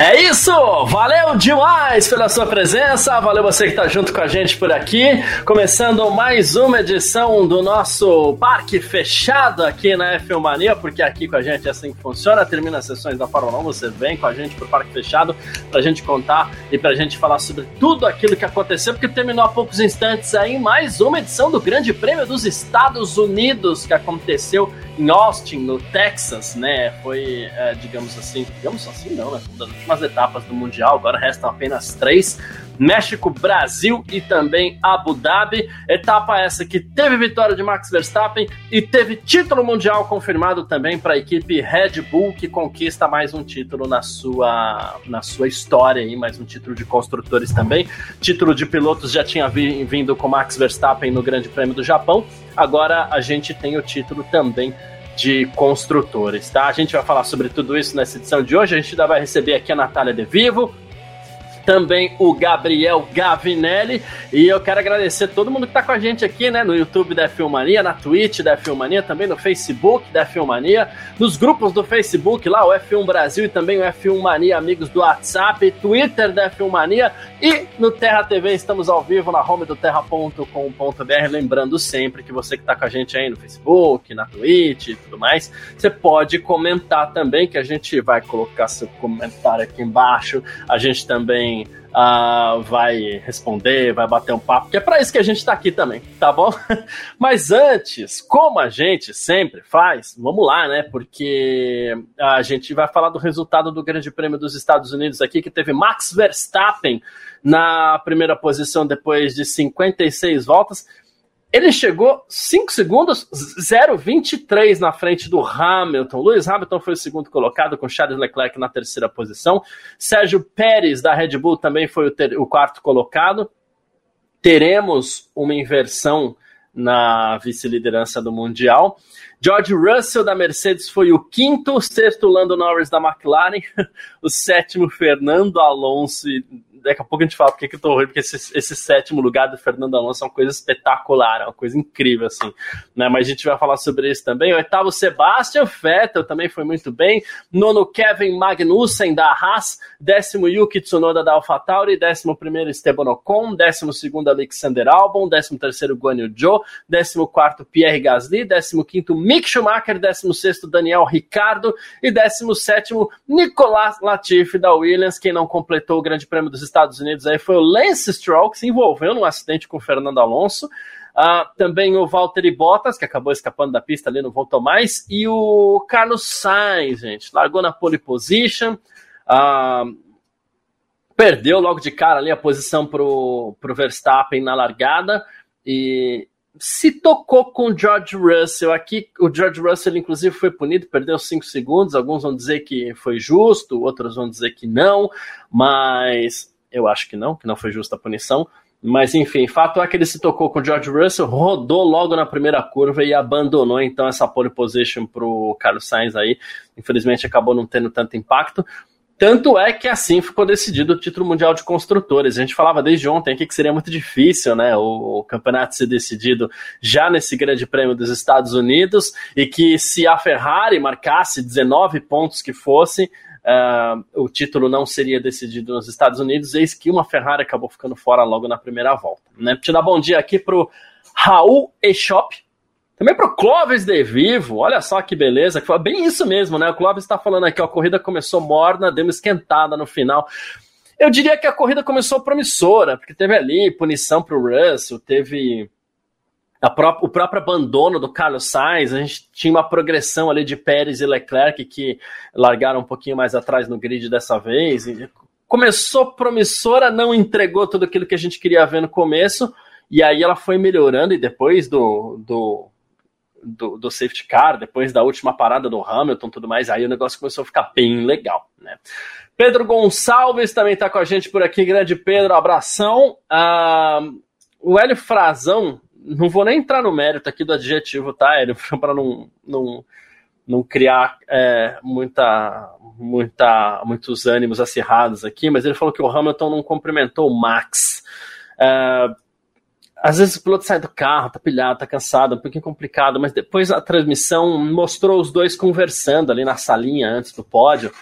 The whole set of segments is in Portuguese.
É isso! Valeu demais pela sua presença, valeu você que está junto com a gente por aqui. Começando mais uma edição do nosso parque fechado aqui na F1 Mania, porque aqui com a gente é assim que funciona. Termina as sessões da Fórmula 1, você vem com a gente pro parque fechado para a gente contar e para a gente falar sobre tudo aquilo que aconteceu, porque terminou há poucos instantes aí mais uma edição do Grande Prêmio dos Estados Unidos que aconteceu em Austin, no Texas, né? Foi, é, digamos assim, digamos assim, não, né? Das últimas etapas do Mundial, agora restam apenas três. México, Brasil e também Abu Dhabi. Etapa essa que teve vitória de Max Verstappen e teve título mundial confirmado também para a equipe Red Bull, que conquista mais um título na sua, na sua história, aí, mais um título de construtores também. Título de pilotos já tinha vindo com Max Verstappen no Grande Prêmio do Japão. Agora a gente tem o título também de construtores, tá? A gente vai falar sobre tudo isso nessa edição de hoje. A gente ainda vai receber aqui a Natália De Vivo, também o Gabriel Gavinelli. E eu quero agradecer todo mundo que está com a gente aqui, né? No YouTube da Filmania, na Twitch da Filmania, também no Facebook da Filmania, nos grupos do Facebook lá, o F1 Brasil e também o F1 Mania, amigos do WhatsApp, Twitter da Filmania e no Terra TV estamos ao vivo na home do terra.com.br. Lembrando sempre que você que está com a gente aí no Facebook, na Twitch e tudo mais, você pode comentar também, que a gente vai colocar seu comentário aqui embaixo. A gente também uh, vai responder, vai bater um papo, que é para isso que a gente está aqui também, tá bom? Mas antes, como a gente sempre faz, vamos lá, né? Porque a gente vai falar do resultado do Grande Prêmio dos Estados Unidos aqui, que teve Max Verstappen na primeira posição depois de 56 voltas. Ele chegou 5 segundos, 0,23 na frente do Hamilton. Lewis Hamilton foi o segundo colocado, com Charles Leclerc na terceira posição. Sérgio Pérez, da Red Bull, também foi o, ter, o quarto colocado. Teremos uma inversão na vice-liderança do Mundial. George Russell da Mercedes foi o quinto, o sexto Lando Norris da McLaren, o sétimo Fernando Alonso daqui a pouco a gente fala porque que eu tô ruim, porque esse, esse, sétimo lugar do Fernando Alonso é uma coisa espetacular, é uma coisa incrível, assim, né? Mas a gente vai falar sobre isso também. Oitavo, Sebastian Vettel também foi muito bem. Nono, Kevin Magnussen da Haas. Décimo, Yuki Tsunoda da AlphaTauri. Décimo primeiro, Esteban Ocon. Décimo segundo, Alexander Albon. Décimo terceiro, Guan Yu Zhou. Décimo quarto, Pierre Gasly. Décimo quinto, Mick Schumacher. Décimo sexto, Daniel Ricardo. E décimo sétimo, Nicolas Latifi da Williams, quem não completou o Grande Prêmio dos Estados Unidos aí foi o Lance Stroll, que se envolveu num acidente com o Fernando Alonso. Uh, também o Valtteri Bottas, que acabou escapando da pista ali, não voltou mais. E o Carlos Sainz, gente, largou na pole position. Uh, perdeu logo de cara ali a posição pro, pro Verstappen na largada. E se tocou com o George Russell. Aqui, o George Russell, inclusive, foi punido, perdeu 5 segundos. Alguns vão dizer que foi justo, outros vão dizer que não, mas eu acho que não, que não foi justa a punição. Mas enfim, fato é que ele se tocou com o George Russell, rodou logo na primeira curva e abandonou então essa pole position para o Carlos Sainz aí. Infelizmente acabou não tendo tanto impacto. Tanto é que assim ficou decidido o título mundial de construtores. A gente falava desde ontem aqui que seria muito difícil, né, o, o, campeonato ser decidido já nesse Grande Prêmio dos Estados Unidos e que se a Ferrari marcasse 19 pontos que fosse, uh, o título não seria decidido nos Estados Unidos, eis que uma Ferrari acabou ficando fora logo na primeira volta. Né? Te dar bom dia aqui pro Raul Eshop, também pro Clóvis De Vivo, olha só que beleza, que foi bem isso mesmo, né? O Clóvis está falando aqui, ó, a corrida começou morna, deu uma esquentada no final. Eu diria que a corrida começou promissora, porque teve ali punição pro Russell, teve Pró o próprio abandono do Carlos Sainz, a gente tinha uma progressão ali de Pérez e Leclerc que largaram um pouquinho mais atrás no grid dessa vez. começou promissora, não entregou tudo aquilo que a gente queria ver no começo, e aí ela foi melhorando, e depois do, do, do, do safety car, depois da última parada do Hamilton tudo mais, aí o negócio começou a ficar bem legal, né? Pedro Gonçalves também está com a gente por aqui, grande Pedro, abração. Ah, o Hélio Frazão não vou nem entrar no mérito aqui do adjetivo, tá, Hélio? Para não, não, não criar é, muita, muita, muitos ânimos acirrados aqui, mas ele falou que o Hamilton não cumprimentou o Max. É, às vezes o piloto sai do carro, tá pilhado, tá cansado, um pouquinho complicado, mas depois a transmissão mostrou os dois conversando ali na salinha antes do pódio.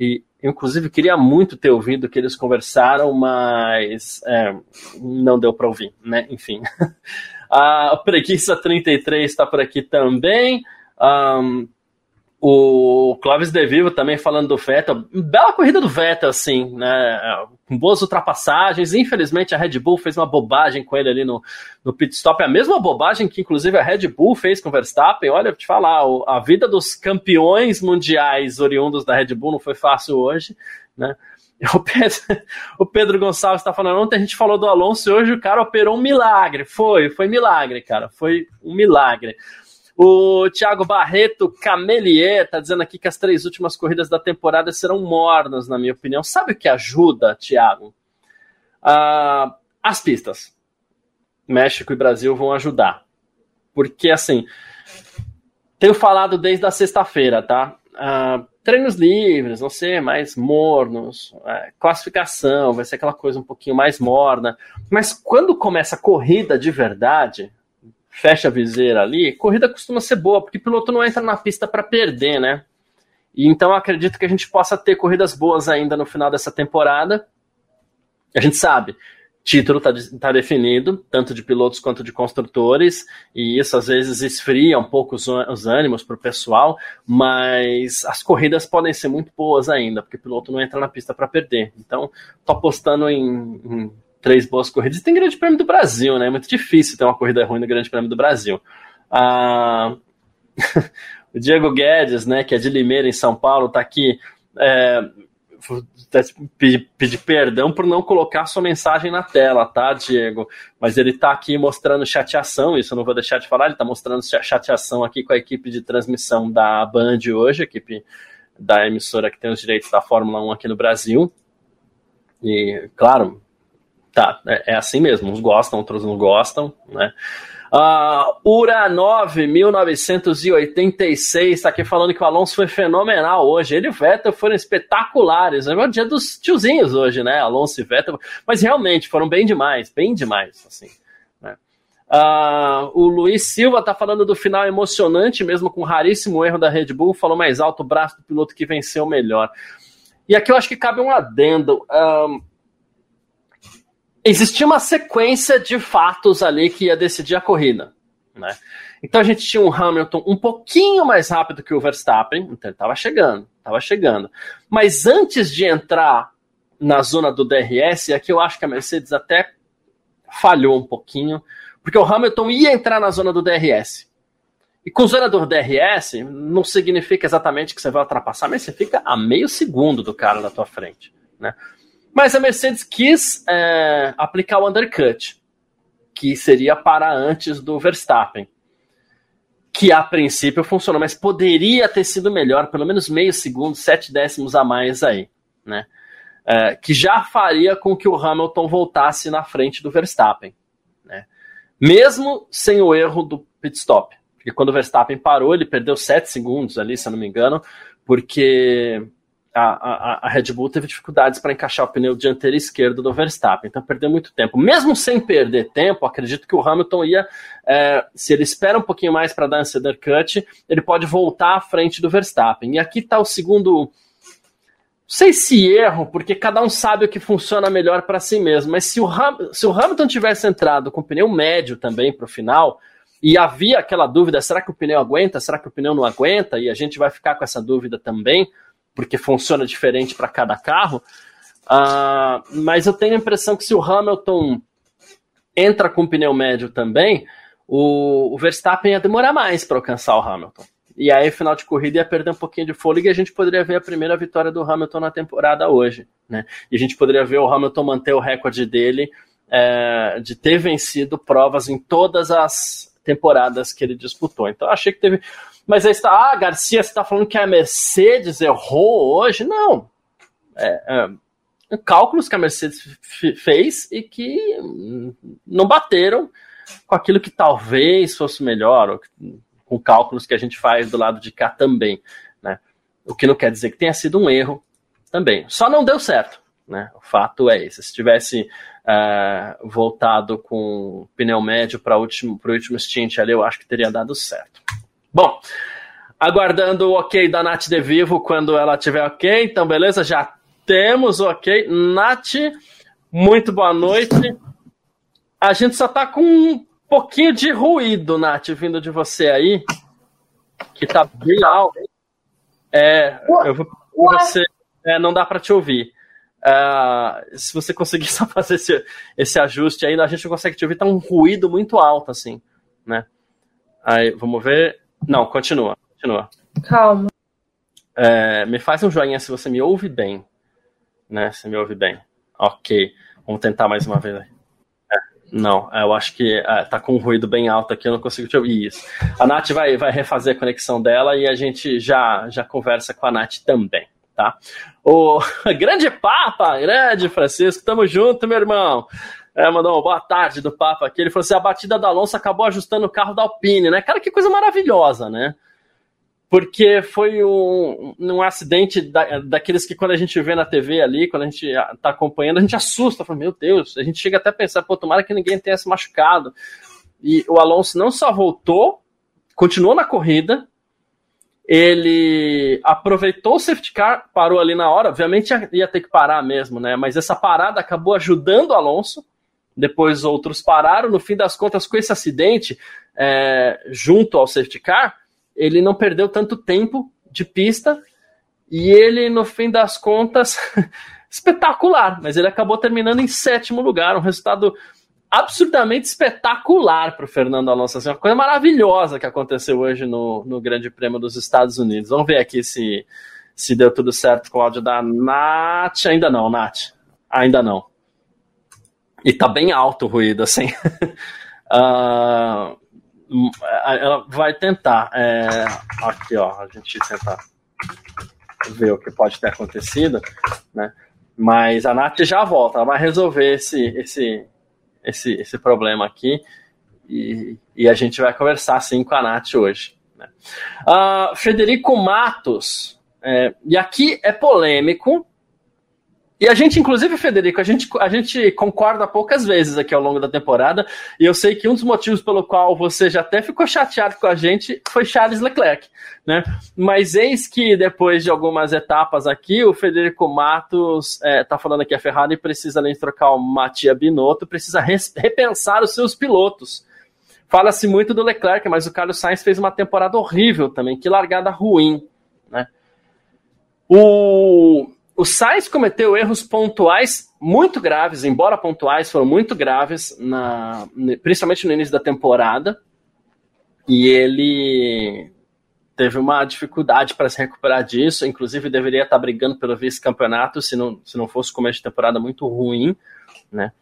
E inclusive, queria muito ter ouvido que eles conversaram, mas é, não deu para ouvir, né? Enfim. a Preguiça 33 está por aqui também. Um, o Clóvis De Vivo também falando do Vettel. Bela corrida do Vettel, assim, né? Com boas ultrapassagens. Infelizmente, a Red Bull fez uma bobagem com ele ali no, no pit stop. A mesma bobagem que, inclusive, a Red Bull fez com o Verstappen. Olha, vou te falar, a vida dos campeões mundiais oriundos da Red Bull não foi fácil hoje, né? O Pedro, o Pedro Gonçalves está falando, ontem a gente falou do Alonso e hoje o cara operou um milagre. Foi, foi milagre, cara. Foi um milagre. O Thiago Barreto Camelier tá dizendo aqui que as três últimas corridas da temporada serão mornas, na minha opinião. Sabe o que ajuda, Thiago? Ah, as pistas. México e Brasil vão ajudar. Porque, assim, tenho falado desde a sexta-feira, tá? Ah, treinos livres, vão ser mais mornos, é, classificação, vai ser aquela coisa um pouquinho mais morna. Mas quando começa a corrida de verdade, fecha a viseira ali, corrida costuma ser boa, porque o piloto não entra na pista para perder, né? E então acredito que a gente possa ter corridas boas ainda no final dessa temporada. A gente sabe, título está tá definido, tanto de pilotos quanto de construtores, e isso às vezes esfria um pouco os, os ânimos para o pessoal, mas as corridas podem ser muito boas ainda, porque o piloto não entra na pista para perder. Então, estou apostando em, em três boas corridas. E tem Grande Prêmio do Brasil, né? É muito difícil ter uma corrida ruim no Grande Prêmio do Brasil. Ah, o Diego Guedes, né, que é de Limeira, em São Paulo, está aqui. É, pedir, pedir perdão por não colocar sua mensagem na tela, tá, Diego? Mas ele está aqui mostrando chateação, isso eu não vou deixar de falar, ele está mostrando chateação aqui com a equipe de transmissão da Band hoje, a equipe da emissora que tem os direitos da Fórmula 1 aqui no Brasil. E, claro, Tá, é, é, assim mesmo. Uns gostam, outros não gostam, né? Uh, Ura 9, 1986, está aqui falando que o Alonso foi fenomenal hoje. Ele e o Vettel foram espetaculares. É o dia dos tiozinhos hoje, né? Alonso e Vettel. Mas realmente foram bem demais, bem demais, assim. Uh, o Luiz Silva está falando do final emocionante, mesmo com um raríssimo erro da Red Bull. Falou mais alto o braço do piloto que venceu melhor. E aqui eu acho que cabe um adendo. Existia uma sequência de fatos ali que ia decidir a corrida, né? Então a gente tinha um Hamilton um pouquinho mais rápido que o Verstappen, então ele estava chegando, estava chegando. Mas antes de entrar na zona do DRS, aqui eu acho que a Mercedes até falhou um pouquinho, porque o Hamilton ia entrar na zona do DRS. E com zona do DRS, não significa exatamente que você vai ultrapassar, mas você fica a meio segundo do cara na tua frente, né? Mas a Mercedes quis é, aplicar o undercut, que seria para antes do Verstappen. Que a princípio funcionou, mas poderia ter sido melhor, pelo menos meio segundo, sete décimos a mais aí, né? É, que já faria com que o Hamilton voltasse na frente do Verstappen, né? Mesmo sem o erro do pit stop. Porque quando o Verstappen parou, ele perdeu sete segundos ali, se eu não me engano, porque a, a, a, Red Bull teve dificuldades para encaixar o pneu dianteiro esquerdo do Verstappen, então perdeu muito tempo. Mesmo sem perder tempo, acredito que o Hamilton ia, é, se ele espera um pouquinho mais para dar esse undercut, ele pode voltar à frente do Verstappen. E aqui está o segundo, não sei se erro, porque cada um sabe o que funciona melhor para si mesmo, mas se o, Ham, se o Hamilton tivesse entrado com pneu médio também para o final, e havia aquela dúvida: será que o pneu aguenta? Será que o pneu não aguenta? E a gente vai ficar com essa dúvida também porque funciona diferente para cada carro. Uh, mas eu tenho a impressão que se o Hamilton entra com pneu médio também, o, o Verstappen ia demorar mais para alcançar o Hamilton. E aí, final de corrida, ia perder um pouquinho de fôlego e a gente poderia ver a primeira vitória do Hamilton na temporada hoje. Né? E a gente poderia ver o Hamilton manter o recorde dele é, de ter vencido provas em todas as temporadas que ele disputou. Então, achei que teve mas aí está, ah, Garcia, você está falando que a Mercedes errou hoje? Não. É, é, cálculos que a Mercedes fez e que não bateram com aquilo que talvez fosse melhor, ou com cálculos que a gente faz do lado de cá também, né? O que não quer dizer que tenha sido um erro também. Só não deu certo, né? O fato é esse. Se tivesse uh, voltado com pneu médio para o último, último stint ali, eu acho que teria dado certo. Bom, aguardando o ok da Nath de Vivo quando ela tiver ok. Então, beleza? Já temos o ok. Nath, muito boa noite. A gente só tá com um pouquinho de ruído, Nath, vindo de você aí, que tá bem alto. É, eu vou você, é, não dá para te ouvir. Uh, se você conseguir só fazer esse, esse ajuste aí, a gente não consegue te ouvir, tá um ruído muito alto, assim, né? Aí, vamos ver. Não, continua, continua. Calma. É, me faz um joinha se você me ouve bem, né? Se me ouve bem. Ok, vamos tentar mais uma vez. É, não, eu acho que é, tá com um ruído bem alto aqui, eu não consigo te ouvir isso. A Nath vai, vai refazer a conexão dela e a gente já, já conversa com a Nath também tá? O grande Papa, grande Francisco, tamo junto, meu irmão. É, mandou uma boa tarde do Papa aqui. Ele falou assim: a batida da Alonso acabou ajustando o carro da Alpine, né? Cara, que coisa maravilhosa, né? Porque foi um, um acidente da, daqueles que quando a gente vê na TV ali, quando a gente tá acompanhando, a gente assusta, fala, meu Deus, a gente chega até a pensar, pô, tomara que ninguém tenha se machucado. E o Alonso não só voltou, continuou na corrida, ele aproveitou o safety car, parou ali na hora, obviamente ia ter que parar mesmo, né? Mas essa parada acabou ajudando o Alonso. Depois outros pararam. No fim das contas, com esse acidente, é, junto ao safety car, ele não perdeu tanto tempo de pista e ele, no fim das contas, espetacular. Mas ele acabou terminando em sétimo lugar, um resultado absurdamente espetacular para o Fernando Alonso. Assim, uma coisa maravilhosa que aconteceu hoje no, no Grande Prêmio dos Estados Unidos. Vamos ver aqui se, se deu tudo certo com o áudio da Nath. Ainda não, Nath. Ainda não. E tá bem alto o ruído, assim. uh, ela vai tentar. É, aqui, ó, a gente tentar ver o que pode ter acontecido, né? Mas a Nath já volta, ela vai resolver esse, esse, esse, esse problema aqui e, e a gente vai conversar sim com a Nath hoje. Né? Uh, Frederico Matos, é, e aqui é polêmico, e a gente, inclusive, Federico, a gente, a gente concorda poucas vezes aqui ao longo da temporada, e eu sei que um dos motivos pelo qual você já até ficou chateado com a gente foi Charles Leclerc, né? Mas eis que depois de algumas etapas aqui, o Federico Matos está é, falando que a Ferrari precisa, além de trocar o Matia Binotto, precisa repensar os seus pilotos. Fala-se muito do Leclerc, mas o Carlos Sainz fez uma temporada horrível também, que largada ruim, né? O o Sainz cometeu erros pontuais muito graves, embora pontuais foram muito graves, na, principalmente no início da temporada, e ele teve uma dificuldade para se recuperar disso, inclusive deveria estar brigando pelo vice-campeonato se não, se não fosse começo de temporada muito ruim, né?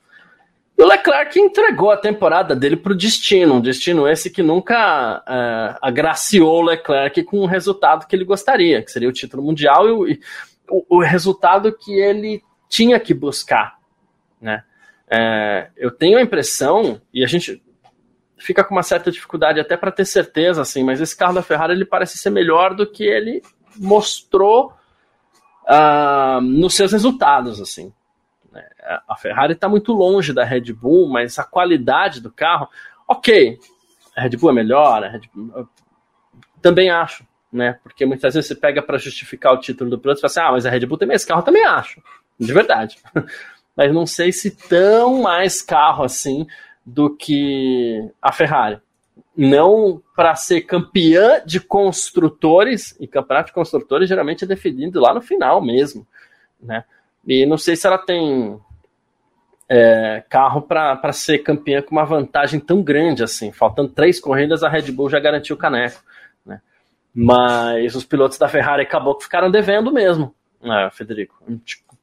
E o Leclerc entregou a temporada dele para o destino, um destino esse que nunca uh, agraciou o Leclerc com o resultado que ele gostaria, que seria o título mundial, e, o, resultado que ele tinha que buscar, né? É, eu tenho a impressão, e a gente fica com uma certa dificuldade até para ter certeza, assim, mas esse carro da Ferrari ele parece ser melhor do que ele mostrou uh, nos seus resultados, assim. É, a Ferrari está muito longe da Red Bull, mas a qualidade do carro, ok, a Red Bull é melhor, Bull, também acho, né? Porque muitas vezes você pega para justificar o título do piloto e fala assim: ah, mas a Red Bull tem mais carro, também acho, de verdade. mas não sei se tão mais carro assim do que a Ferrari. Não para ser campeã de construtores, e campeonato de construtores geralmente é definido lá no final mesmo, né? E não sei se ela tem é, carro para ser campeã com uma vantagem tão grande assim. Faltando três corridas, a Red Bull já garantiu o caneco. Mas os pilotos da Ferrari acabou que ficaram devendo mesmo, né, Federico?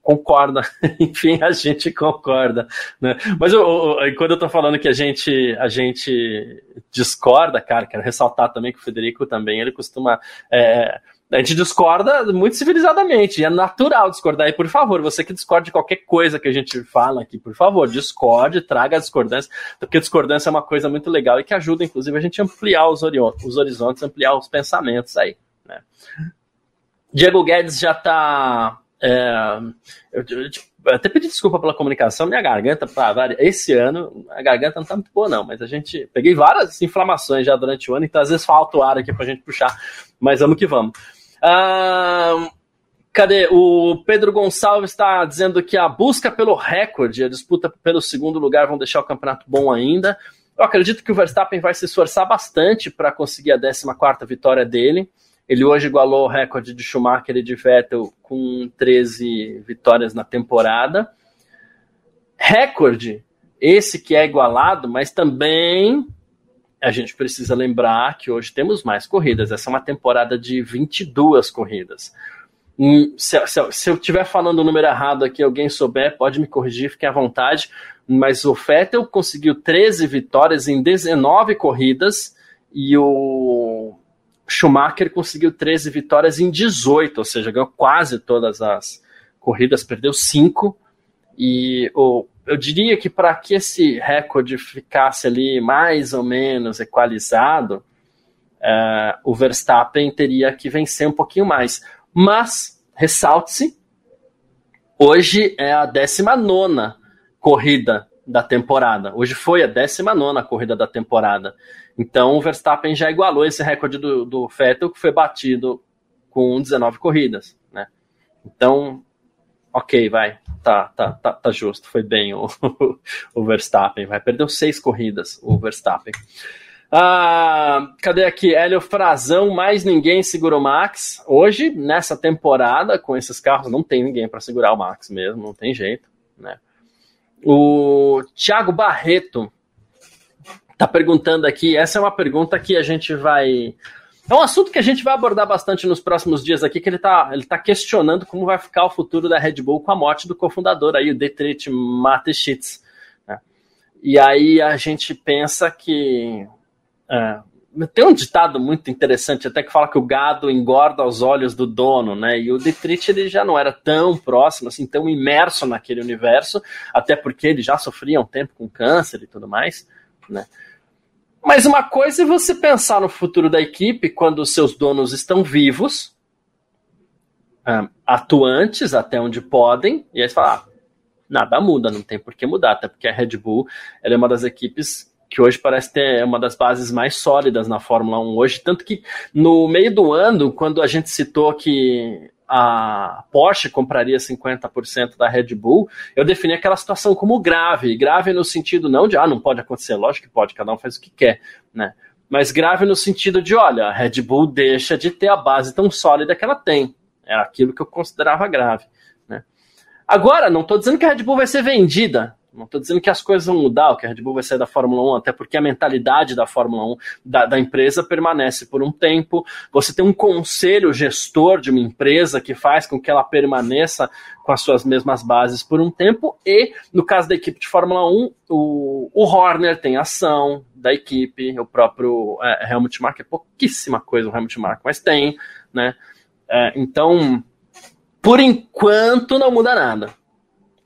concorda. Enfim, a gente concorda. Né? Mas eu, eu, quando eu tô falando que a gente, a gente discorda, cara, quero ressaltar também que o Federico também, ele costuma. É, a gente discorda muito civilizadamente, é natural discordar. E por favor, você que discorda de qualquer coisa que a gente fala aqui, por favor, discorde, traga a discordância, porque discordância é uma coisa muito legal e que ajuda, inclusive, a gente ampliar os, os horizontes, ampliar os pensamentos aí. Né? Diego Guedes já está. É, eu, eu, eu, até pedi desculpa pela comunicação, minha garganta, pra, esse ano, a garganta não está muito boa, não, mas a gente. Peguei várias inflamações já durante o ano, então às vezes falta o ar aqui para a gente puxar, mas vamos que vamos. Cadê? O Pedro Gonçalves está dizendo que a busca pelo recorde, a disputa pelo segundo lugar vão deixar o campeonato bom ainda. Eu acredito que o Verstappen vai se esforçar bastante para conseguir a 14 vitória dele. Ele hoje igualou o recorde de Schumacher e de Vettel com 13 vitórias na temporada. Recorde, esse que é igualado, mas também a gente precisa lembrar que hoje temos mais corridas. Essa é uma temporada de 22 corridas. Hum, se, se, se eu estiver falando o número errado aqui, alguém souber, pode me corrigir, fique à vontade. Mas o Vettel conseguiu 13 vitórias em 19 corridas e o Schumacher conseguiu 13 vitórias em 18, ou seja, ganhou quase todas as corridas, perdeu 5. E o eu diria que para que esse recorde ficasse ali mais ou menos equalizado, uh, o Verstappen teria que vencer um pouquinho mais. Mas, ressalte-se, hoje é a 19 corrida da temporada. Hoje foi a 19 corrida da temporada. Então o Verstappen já igualou esse recorde do, do Vettel, que foi batido com 19 corridas. Né? Então, ok, vai, tá, tá, tá, tá justo, foi bem o, o Verstappen, vai, perdeu seis corridas o Verstappen. Ah, cadê aqui? Hélio Frazão, mais ninguém segurou o Max. Hoje, nessa temporada, com esses carros, não tem ninguém para segurar o Max mesmo, não tem jeito, né? O Thiago Barreto tá perguntando aqui, essa é uma pergunta que a gente vai é um assunto que a gente vai abordar bastante nos próximos dias aqui, que ele está ele tá questionando como vai ficar o futuro da Red Bull com a morte do cofundador aí, o Dietrich Mateschitz. Né? E aí a gente pensa que... É, tem um ditado muito interessante até que fala que o gado engorda aos olhos do dono, né? E o Dietrich ele já não era tão próximo, assim, tão imerso naquele universo, até porque ele já sofria um tempo com câncer e tudo mais, né? Mas uma coisa é você pensar no futuro da equipe quando os seus donos estão vivos, um, atuantes até onde podem, e aí você fala, ah, nada muda, não tem por que mudar, até porque a Red Bull é uma das equipes que hoje parece ter uma das bases mais sólidas na Fórmula 1 hoje, tanto que no meio do ano, quando a gente citou que a Porsche compraria 50% da Red Bull, eu defini aquela situação como grave. Grave no sentido não de, ah, não pode acontecer, lógico que pode, cada um faz o que quer, né? Mas grave no sentido de, olha, a Red Bull deixa de ter a base tão sólida que ela tem. É aquilo que eu considerava grave. Né? Agora, não estou dizendo que a Red Bull vai ser vendida, não estou dizendo que as coisas vão mudar, que a Red Bull vai sair da Fórmula 1, até porque a mentalidade da Fórmula 1, da, da, empresa, permanece por um tempo. Você tem um conselho gestor de uma empresa que faz com que ela permaneça com as suas mesmas bases por um tempo. E, no caso da equipe de Fórmula 1, o, o Horner tem ação da equipe, o próprio é, Helmut Marko, é pouquíssima coisa o Helmut Marko, mas tem, né? É, então, por enquanto, não muda nada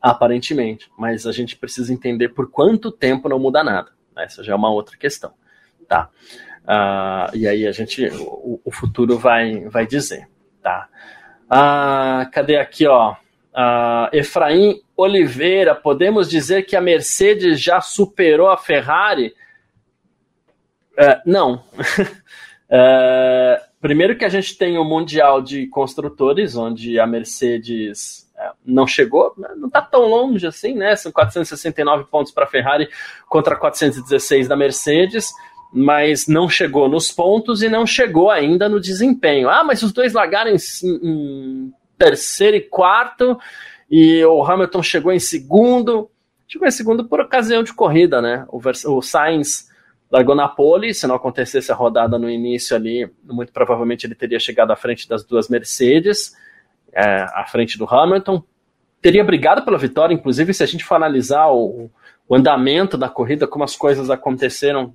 aparentemente, mas a gente precisa entender por quanto tempo não muda nada. Essa já é uma outra questão, tá? Uh, e aí a gente, o, o, futuro vai, vai dizer, tá? Uh, cadê aqui, ó? Uh, Efraim Oliveira, podemos dizer que a Mercedes já superou a Ferrari? Uh, não. uh, primeiro que a gente tem o Mundial de Construtores, onde a Mercedes é, não chegou, né? não está tão longe assim, né? São 469 pontos para a Ferrari contra 416 da Mercedes, mas não chegou nos pontos e não chegou ainda no desempenho. Ah, mas os dois largaram em, em terceiro e quarto e o Hamilton chegou em segundo. Chegou em segundo por ocasião de corrida, né? O, o Sainz largou na pole, se não acontecesse a rodada no início ali, muito provavelmente ele teria chegado à frente das duas Mercedes é, à frente do Hamilton. teria brigado pela vitória, inclusive se a gente for analisar o, o andamento da corrida, como as coisas aconteceram,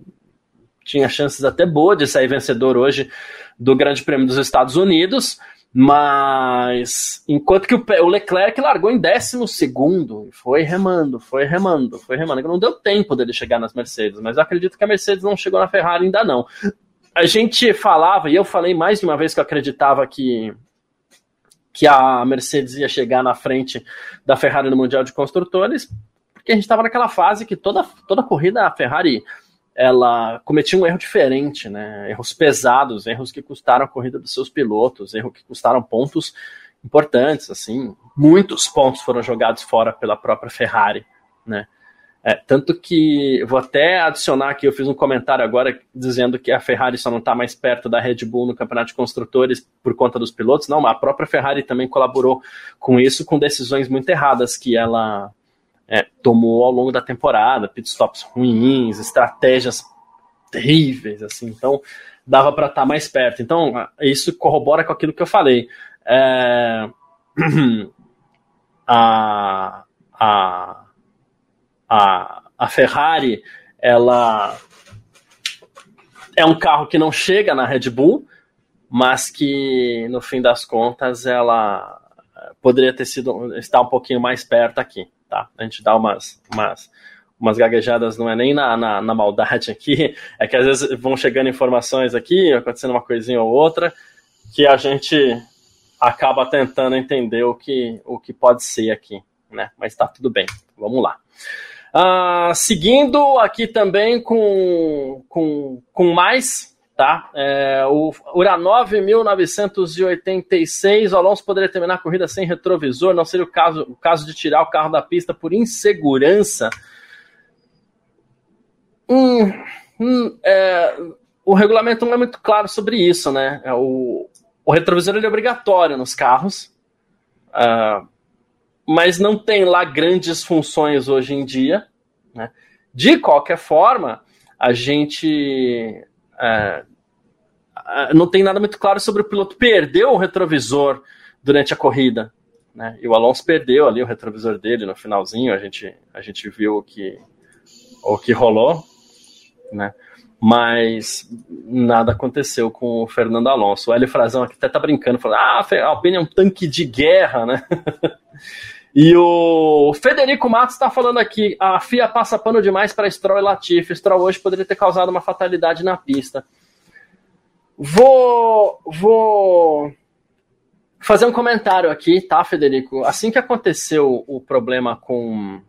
tinha chances até boas de sair vencedor hoje do Grande Prêmio dos Estados Unidos, mas enquanto que o Leclerc largou em décimo segundo, foi remando, foi remando, foi remando, não deu tempo dele chegar nas Mercedes, mas eu acredito que a Mercedes não chegou na Ferrari ainda não. A gente falava, e eu falei mais de uma vez que eu acreditava que que a Mercedes ia chegar na frente da Ferrari no Mundial de Construtores, porque a gente estava naquela fase que toda, toda corrida a Ferrari ela cometia um erro diferente, né? Erros pesados, erros que custaram a corrida dos seus pilotos, erros que custaram pontos importantes, assim, muitos pontos foram jogados fora pela própria Ferrari, né? É, tanto que vou até adicionar aqui, eu fiz um comentário agora dizendo que a Ferrari só não está mais perto da Red Bull no campeonato de construtores por conta dos pilotos. Não, a própria Ferrari também colaborou com isso, com decisões muito erradas que ela é, tomou ao longo da temporada, pitstops ruins, estratégias terríveis, assim. Então dava para estar tá mais perto. Então isso corrobora com aquilo que eu falei. É, a, a a, a Ferrari ela é um carro que não chega na Red Bull, mas que no fim das contas ela poderia ter sido estar um pouquinho mais perto aqui, tá? A gente dá umas, umas, umas gaguejadas, não é nem na, na, na maldade aqui, é que às vezes vão chegando informações aqui, acontecendo uma coisinha ou outra, que a gente acaba tentando entender o que, o que pode ser aqui, né? Mas tá tudo bem, vamos lá. Uh, seguindo aqui também com, com, com mais, tá? É, o Uranov 1986, o Alonso poderia terminar a corrida sem retrovisor, não seria o caso, o caso de tirar o carro da pista por insegurança. Hum, hum, é, o regulamento não é muito claro sobre isso, né? É, o, o retrovisor é obrigatório nos carros. Uh, mas não tem lá grandes funções hoje em dia. Né? De qualquer forma, a gente é, não tem nada muito claro sobre o piloto perdeu o retrovisor durante a corrida. Né? E o Alonso perdeu ali o retrovisor dele no finalzinho, a gente, a gente viu o que, o que rolou, né? mas nada aconteceu com o Fernando Alonso. O Hélio Frazão aqui até tá brincando, falando, ah, a Alpine é um tanque de guerra, né? E o Federico Matos está falando aqui: a FIA passa pano demais para Stroll e Latifi. Stroll hoje poderia ter causado uma fatalidade na pista. Vou, vou fazer um comentário aqui, tá, Federico? Assim que aconteceu o problema com,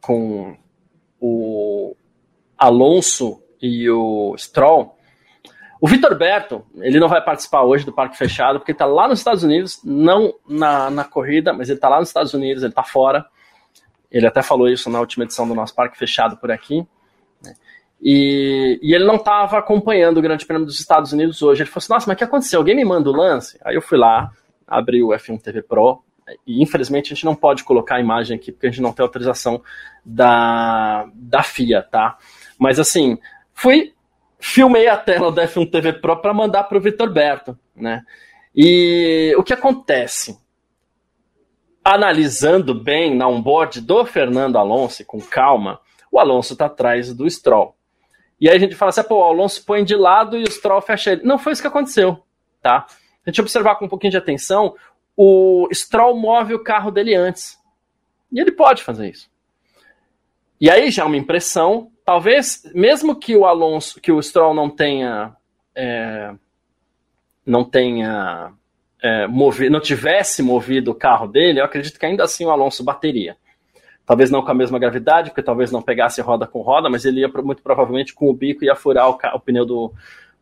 com o Alonso e o Stroll, o Vitor Berto, ele não vai participar hoje do Parque Fechado, porque ele está lá nos Estados Unidos, não na, na corrida, mas ele está lá nos Estados Unidos, ele está fora. Ele até falou isso na última edição do nosso Parque Fechado por aqui. Né? E, e, ele não estava acompanhando o Grande Prêmio dos Estados Unidos hoje. Ele falou assim: Nossa, mas o que aconteceu? Alguém me manda o lance? Aí eu fui lá, abri o F1 TV Pro, e infelizmente a gente não pode colocar a imagem aqui, porque a gente não tem autorização da, da FIA, tá? Mas assim, fui filmei a tela do F1 TV Pro para mandar para o Vitor Berto, né? E o que acontece? Analisando bem na onboard do Fernando Alonso, com calma, o Alonso está atrás do Stroll. E aí a gente fala assim, pô, o Alonso põe de lado e o Stroll fecha ele. Não foi isso que aconteceu, tá? A gente observar com um pouquinho de atenção, o Stroll move o carro dele antes. E ele pode fazer isso. E aí já é uma impressão talvez, mesmo que o Alonso, que o Stroll não tenha, é, não tenha é, não tivesse movido o carro dele, eu acredito que ainda assim o Alonso bateria. Talvez não com a mesma gravidade, porque talvez não pegasse roda com roda, mas ele ia muito provavelmente com o bico e ia furar o, o pneu do,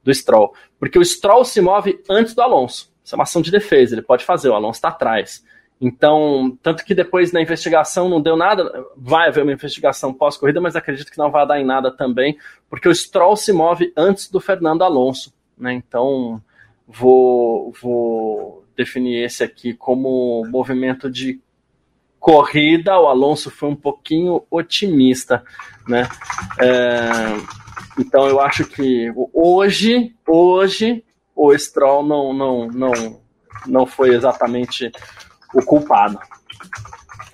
do Stroll. Porque o Stroll se move antes do Alonso. Isso é uma ação de defesa, ele pode fazer, o Alonso está atrás. Então, tanto que depois na investigação não deu nada, vai haver uma investigação pós-corrida, mas acredito que não vai dar em nada também, porque o Stroll se move antes do Fernando Alonso, né? Então, vou, vou definir esse aqui como movimento de corrida. O Alonso foi um pouquinho otimista, né? É, então, eu acho que hoje, hoje, o Stroll não, não, não, não foi exatamente o culpado.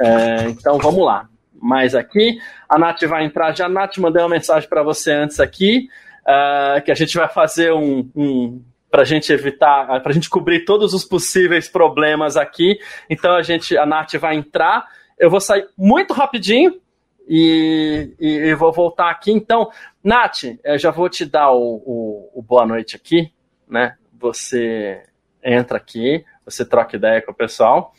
É, então vamos lá. Mais aqui. A Nath vai entrar já. Nath, mandei uma mensagem para você antes aqui, uh, que a gente vai fazer um, um para a gente evitar, para a gente cobrir todos os possíveis problemas aqui. Então a gente, a Nath vai entrar. Eu vou sair muito rapidinho e, e, e vou voltar aqui. Então, Nath, eu já vou te dar o, o, o boa noite aqui, né? Você entra aqui, você troca ideia com o pessoal.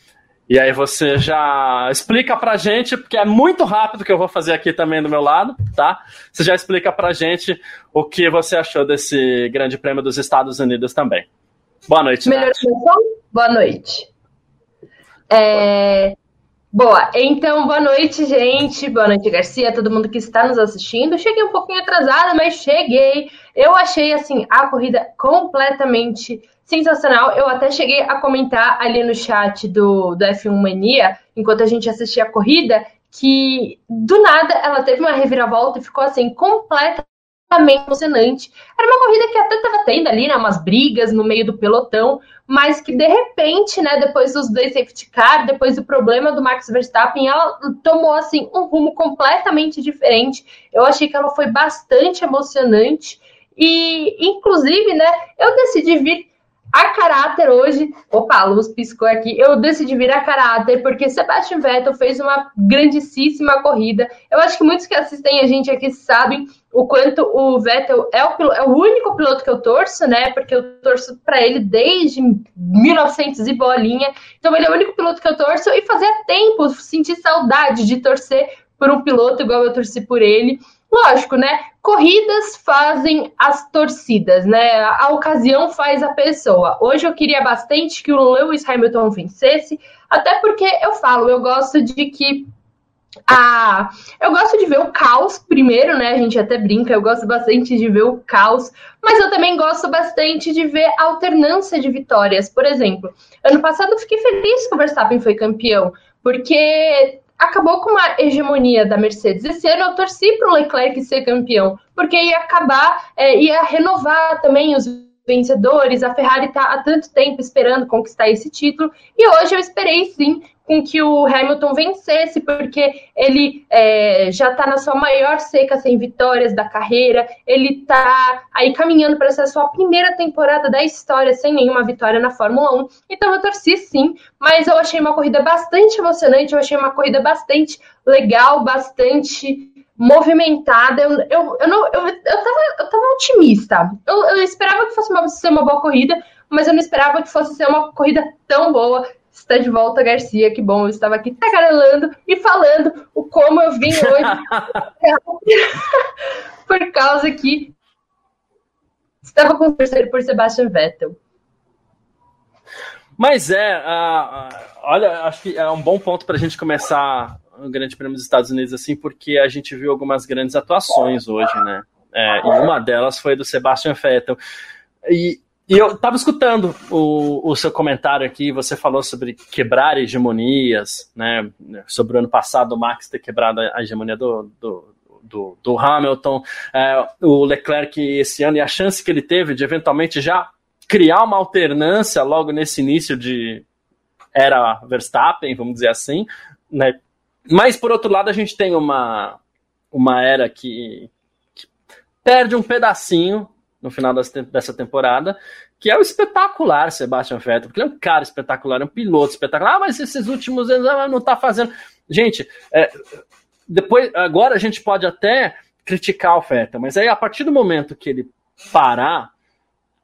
E aí você já explica pra gente, porque é muito rápido que eu vou fazer aqui também do meu lado, tá? Você já explica pra gente o que você achou desse Grande Prêmio dos Estados Unidos também. Boa noite, Melhor Boa noite. É... Boa, então boa noite, gente. Boa noite, Garcia, todo mundo que está nos assistindo. Cheguei um pouquinho atrasada, mas cheguei. Eu achei assim a corrida completamente sensacional. Eu até cheguei a comentar ali no chat do, do F1 Mania, enquanto a gente assistia a corrida, que do nada ela teve uma reviravolta e ficou assim, completamente emocionante. Era uma corrida que até estava tendo ali, né, umas brigas no meio do pelotão, mas que de repente, né, depois dos dois safety car, depois do problema do Max Verstappen, ela tomou assim um rumo completamente diferente. Eu achei que ela foi bastante emocionante e, inclusive, né, eu decidi vir a caráter hoje. Opa, a luz piscou aqui. Eu decidi vir a caráter porque Sebastian Vettel fez uma grandíssima corrida. Eu acho que muitos que assistem a gente aqui sabem o quanto o Vettel é o, é o único piloto que eu torço, né? Porque eu torço para ele desde 1900 e bolinha. Então ele é o único piloto que eu torço e fazia tempo sentir saudade de torcer por um piloto igual eu torci por ele. Lógico, né? Corridas fazem as torcidas, né? A ocasião faz a pessoa. Hoje eu queria bastante que o Lewis Hamilton vencesse, até porque eu falo, eu gosto de que a eu gosto de ver o caos primeiro, né? A gente até brinca, eu gosto bastante de ver o caos, mas eu também gosto bastante de ver a alternância de vitórias. Por exemplo, ano passado eu fiquei feliz que o Verstappen foi campeão, porque acabou com uma hegemonia da Mercedes. Esse ano eu torci para o Leclerc ser campeão, porque ia acabar, é, ia renovar também os vencedores. A Ferrari está há tanto tempo esperando conquistar esse título, e hoje eu esperei sim com que o Hamilton vencesse, porque ele é, já está na sua maior seca sem vitórias da carreira, ele está aí caminhando para essa sua primeira temporada da história sem nenhuma vitória na Fórmula 1. Então eu torci sim, mas eu achei uma corrida bastante emocionante, eu achei uma corrida bastante legal, bastante movimentada. Eu, eu, eu, não, eu, eu, tava, eu tava otimista. Eu, eu esperava que fosse uma, ser uma boa corrida, mas eu não esperava que fosse ser uma corrida tão boa está de volta, Garcia. Que bom, eu estava aqui tagarelando e falando o como eu vim hoje. por causa que estava com terceiro por Sebastian Vettel. Mas é, uh, olha, acho que é um bom ponto para a gente começar o Grande Prêmio dos Estados Unidos assim, porque a gente viu algumas grandes atuações hoje, né? É, e uma delas foi do Sebastian Vettel. E e eu estava escutando o, o seu comentário aqui, você falou sobre quebrar hegemonias, né? Sobre o ano passado o Max ter quebrado a hegemonia do, do, do, do Hamilton, é, o Leclerc esse ano e a chance que ele teve de eventualmente já criar uma alternância logo nesse início de era Verstappen, vamos dizer assim, né? Mas por outro lado a gente tem uma uma era que, que perde um pedacinho no final dessa temporada, que é o espetacular Sebastian Vettel, porque ele é um cara espetacular, é um piloto espetacular. Ah, mas esses últimos anos ah, não tá fazendo. Gente, é, depois, agora a gente pode até criticar o Vettel, mas aí a partir do momento que ele parar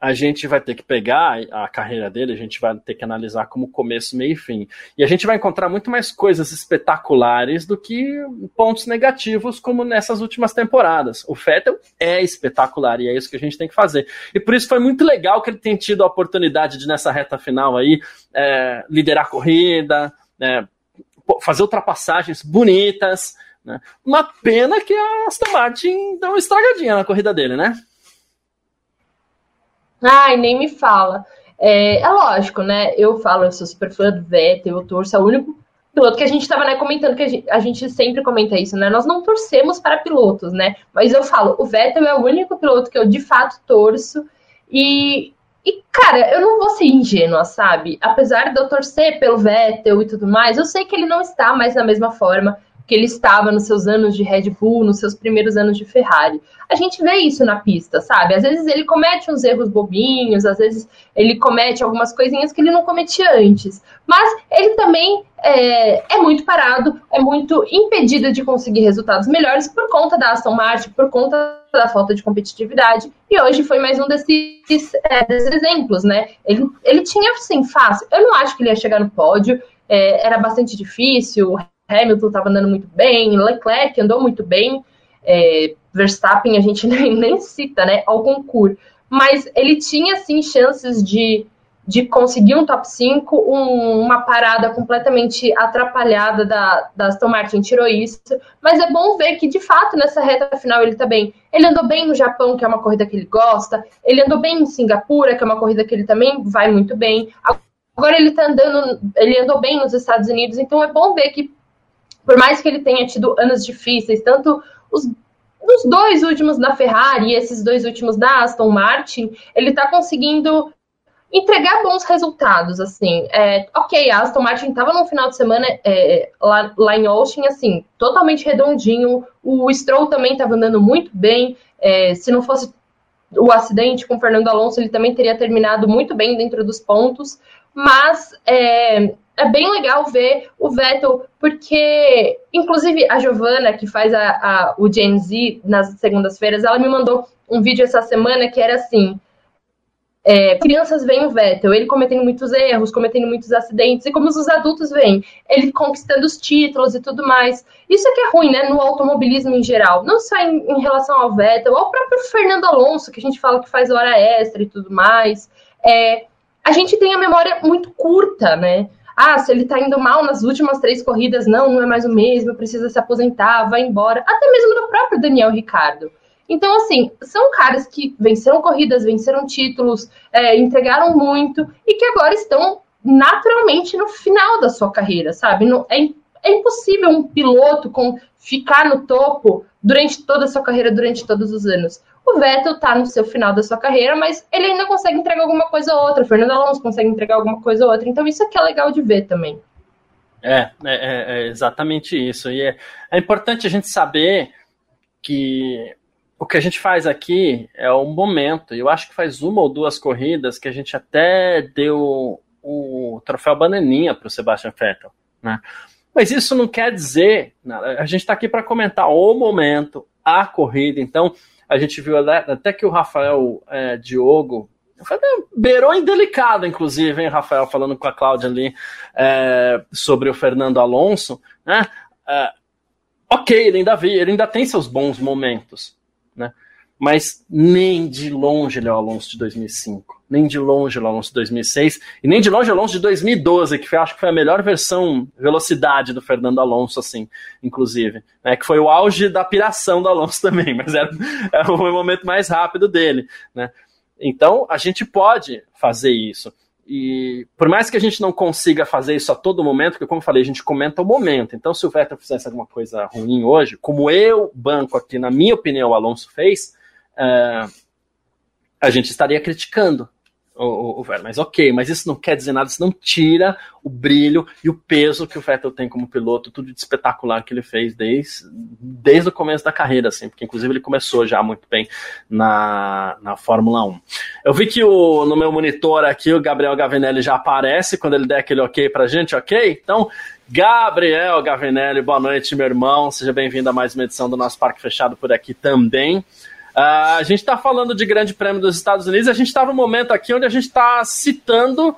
a gente vai ter que pegar a carreira dele, a gente vai ter que analisar como começo, meio e fim. E a gente vai encontrar muito mais coisas espetaculares do que pontos negativos, como nessas últimas temporadas. O Vettel é espetacular e é isso que a gente tem que fazer. E por isso foi muito legal que ele tenha tido a oportunidade de, nessa reta final aí, é, liderar a corrida, é, fazer ultrapassagens bonitas. Né? Uma pena que a Aston Martin deu uma estragadinha na corrida dele, né? Ai, nem me fala. É, é, lógico, né? Eu falo, eu sou super fã do Vettel, eu torço, é o único piloto que a gente estava né, comentando, que a gente, a gente, sempre comenta isso, né? Nós não torcemos para pilotos, né? Mas eu falo, o Vettel é o único piloto que eu de fato torço. E e, cara, eu não vou ser ingênua, sabe? Apesar de eu torcer pelo Vettel e tudo mais, eu sei que ele não está mais na mesma forma que ele estava nos seus anos de Red Bull, nos seus primeiros anos de Ferrari. A gente vê isso na pista, sabe? Às vezes ele comete uns erros bobinhos, às vezes ele comete algumas coisinhas que ele não cometia antes. Mas ele também é, é muito parado, é muito impedido de conseguir resultados melhores por conta da Aston Martin, por conta da falta de competitividade. E hoje foi mais um desses, é, desses exemplos, né? Ele, ele tinha, assim, fácil. Eu não acho que ele ia chegar no pódio, é, era bastante difícil. Hamilton estava andando muito bem, Leclerc andou muito bem, é, Verstappen a gente nem, nem cita, né, ao concurso. Mas ele tinha, sim, chances de, de conseguir um top 5, um, uma parada completamente atrapalhada da, da Aston Martin tirou isso. Mas é bom ver que, de fato, nessa reta final ele tá bem. Ele andou bem no Japão, que é uma corrida que ele gosta. Ele andou bem em Singapura, que é uma corrida que ele também vai muito bem. Agora ele tá andando, ele andou bem nos Estados Unidos, então é bom ver que por mais que ele tenha tido anos difíceis, tanto os, os dois últimos da Ferrari e esses dois últimos da Aston Martin, ele está conseguindo entregar bons resultados, assim. É, ok, a Aston Martin estava no final de semana é, lá, lá, em Austin, assim, totalmente redondinho. O Stroll também estava andando muito bem. É, se não fosse o acidente com o Fernando Alonso, ele também teria terminado muito bem dentro dos pontos. Mas é, bem legal ver o Vettel, porque, inclusive, a Giovana, que faz a, a o Gen Z nas segundas-feiras, ela me mandou um vídeo essa semana que era assim. É, crianças veem o Vettel, ele cometendo muitos erros, cometendo muitos acidentes, e como os adultos veem, ele conquistando os títulos e tudo mais. Isso é que é ruim, né, no automobilismo em geral, não só em, em relação ao Vettel, ao próprio Fernando Alonso, que a gente fala que faz hora extra e tudo mais. É, a gente tem a memória muito curta, né? Ah, se ele tá indo mal nas últimas três corridas, não, não é mais o mesmo, precisa se aposentar, vai embora. Até mesmo do próprio Daniel Ricardo. Então, assim, são caras que venceram corridas, venceram títulos, é, entregaram muito e que agora estão naturalmente no final da sua carreira, sabe? Não, é, é impossível um piloto com ficar no topo durante toda a sua carreira, durante todos os anos. O Vettel está no seu final da sua carreira, mas ele ainda consegue entregar alguma coisa ou outra. O Fernando Alonso consegue entregar alguma coisa ou outra. Então isso aqui é legal de ver também. É, é, é, é exatamente isso. E é, é importante a gente saber que o que a gente faz aqui é o momento. Eu acho que faz uma ou duas corridas que a gente até deu o troféu bananinha para o Sebastian Vettel, né? Mas isso não quer dizer, a gente está aqui para comentar o momento, a corrida. Então, a gente viu até que o Rafael é, Diogo beirou indelicado, inclusive, hein, Rafael, falando com a Cláudia ali é, sobre o Fernando Alonso, né? É, ok, ele ainda, vi, ele ainda tem seus bons momentos, né? Mas nem de longe ele é o Alonso de 2005 nem de longe o Alonso de 2006, e nem de longe o Alonso de 2012, que foi, acho que foi a melhor versão velocidade do Fernando Alonso, assim, inclusive, né, que foi o auge da piração do Alonso também, mas era, era o momento mais rápido dele, né. Então, a gente pode fazer isso. E por mais que a gente não consiga fazer isso a todo momento, porque como eu falei, a gente comenta o momento. Então, se o Vettel fizesse alguma coisa ruim hoje, como eu, banco aqui, na minha opinião, o Alonso fez, uh, a gente estaria criticando o, o, Vettel. Mas ok, mas isso não quer dizer nada, isso não tira o brilho e o peso que o Vettel tem como piloto, tudo de espetacular que ele fez desde, desde o começo da carreira, assim, porque inclusive ele começou já muito bem na, na Fórmula 1. Eu vi que o, no meu monitor aqui o Gabriel Gavinelli já aparece quando ele der aquele ok pra gente, ok? Então, Gabriel Gavinelli, boa noite, meu irmão. Seja bem-vindo a mais uma edição do nosso Parque Fechado por aqui também. Uh, a gente está falando de Grande Prêmio dos Estados Unidos, a gente está no momento aqui onde a gente está citando uh,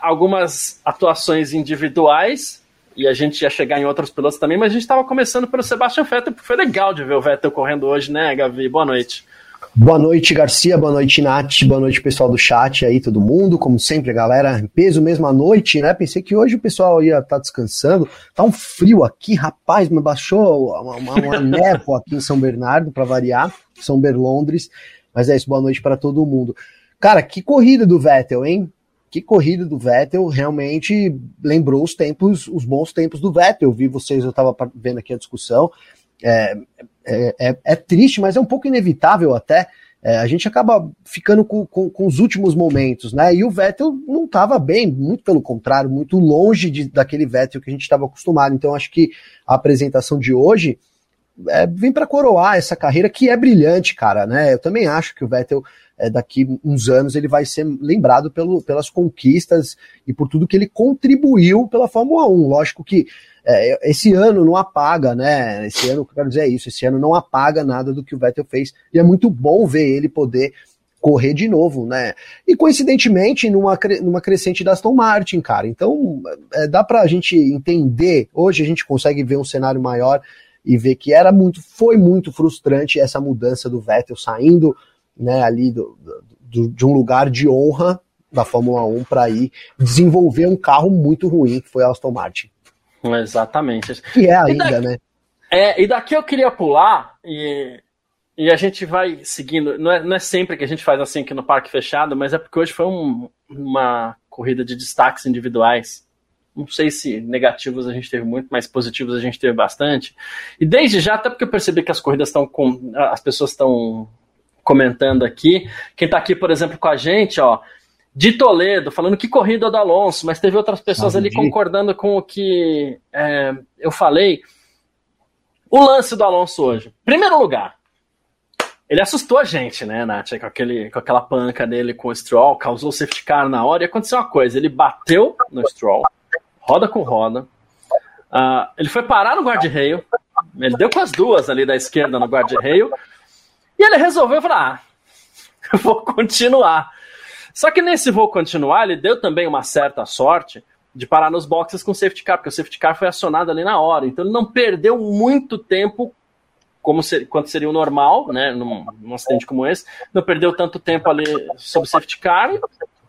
algumas atuações individuais, e a gente ia chegar em outros pilotos também, mas a gente estava começando pelo Sebastian Vettel, porque foi legal de ver o Vettel correndo hoje, né, Gavi? Boa noite. Boa noite, Garcia. Boa noite, Nath. Boa noite, pessoal do chat aí, todo mundo. Como sempre, galera, em peso mesmo à noite, né? Pensei que hoje o pessoal ia estar tá descansando. Tá um frio aqui, rapaz, me baixou uma, uma, uma névoa aqui em São Bernardo, para variar, São Berlondres. Mas é isso, boa noite para todo mundo. Cara, que corrida do Vettel, hein? Que corrida do Vettel, realmente lembrou os tempos, os bons tempos do Vettel. Eu vi vocês, eu estava vendo aqui a discussão. É, é, é, é, triste, mas é um pouco inevitável até é, a gente acaba ficando com, com, com, os últimos momentos, né? E o Vettel não estava bem, muito pelo contrário, muito longe de, daquele Vettel que a gente estava acostumado. Então, acho que a apresentação de hoje é, vem para coroar essa carreira que é brilhante, cara, né? Eu também acho que o Vettel é, daqui uns anos ele vai ser lembrado pelo, pelas conquistas e por tudo que ele contribuiu pela Fórmula 1. Lógico que é, esse ano não apaga, né? Esse ano, eu quero dizer é isso, esse ano não apaga nada do que o Vettel fez. E é muito bom ver ele poder correr de novo, né? E coincidentemente numa, numa crescente da Aston Martin, cara. Então é, dá pra gente entender, hoje a gente consegue ver um cenário maior e ver que era muito, foi muito frustrante essa mudança do Vettel saindo né, ali do, do, de um lugar de honra da Fórmula 1 para ir desenvolver um carro muito ruim, que foi a Aston Martin. Exatamente. Que é ainda, daqui, né? É, e daqui eu queria pular e, e a gente vai seguindo. Não é, não é sempre que a gente faz assim aqui no Parque Fechado, mas é porque hoje foi um, uma corrida de destaques individuais. Não sei se negativos a gente teve muito, mas positivos a gente teve bastante. E desde já, até porque eu percebi que as corridas estão com. As pessoas estão comentando aqui. Quem está aqui, por exemplo, com a gente, ó, de Toledo, falando que corrida do Alonso, mas teve outras pessoas ali concordando com o que é, eu falei. O lance do Alonso hoje. Primeiro lugar, ele assustou a gente, né, Nath? Com, aquele, com aquela panca dele com o Stroll, causou safety car na hora e aconteceu uma coisa: ele bateu no Stroll, roda com roda, uh, ele foi parar no guarda-reio, ele deu com as duas ali da esquerda no guarda-reio, e ele resolveu falar: ah, eu vou continuar. Só que nesse vou continuar, ele deu também uma certa sorte de parar nos boxes com o safety car, porque o safety car foi acionado ali na hora. Então ele não perdeu muito tempo como ser, quanto seria o normal, né, num, num, acidente como esse, não perdeu tanto tempo ali sob safety car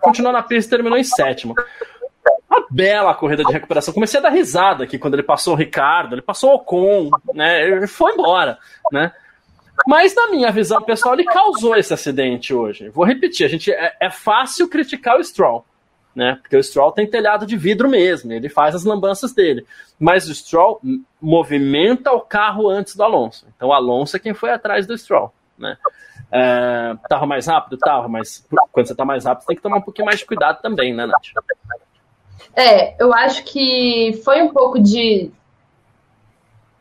continuou na pista e terminou em sétimo. Uma bela corrida de recuperação. Comecei a dar risada aqui quando ele passou o Ricardo, ele passou o Ocon, né, ele foi embora, né. Mas, na minha visão pessoal, ele causou esse acidente hoje. Vou repetir, a gente é, é fácil criticar o Stroll, né? Porque o Stroll tem telhado de vidro mesmo, ele faz as lambanças dele. Mas o Stroll movimenta o carro antes do Alonso. Então o Alonso é quem foi atrás do Stroll, né? É, tava mais rápido? Tava, mas quando você tá mais rápido, você tem que tomar um pouquinho mais de cuidado também, né, Nath? É, eu acho que foi um pouco de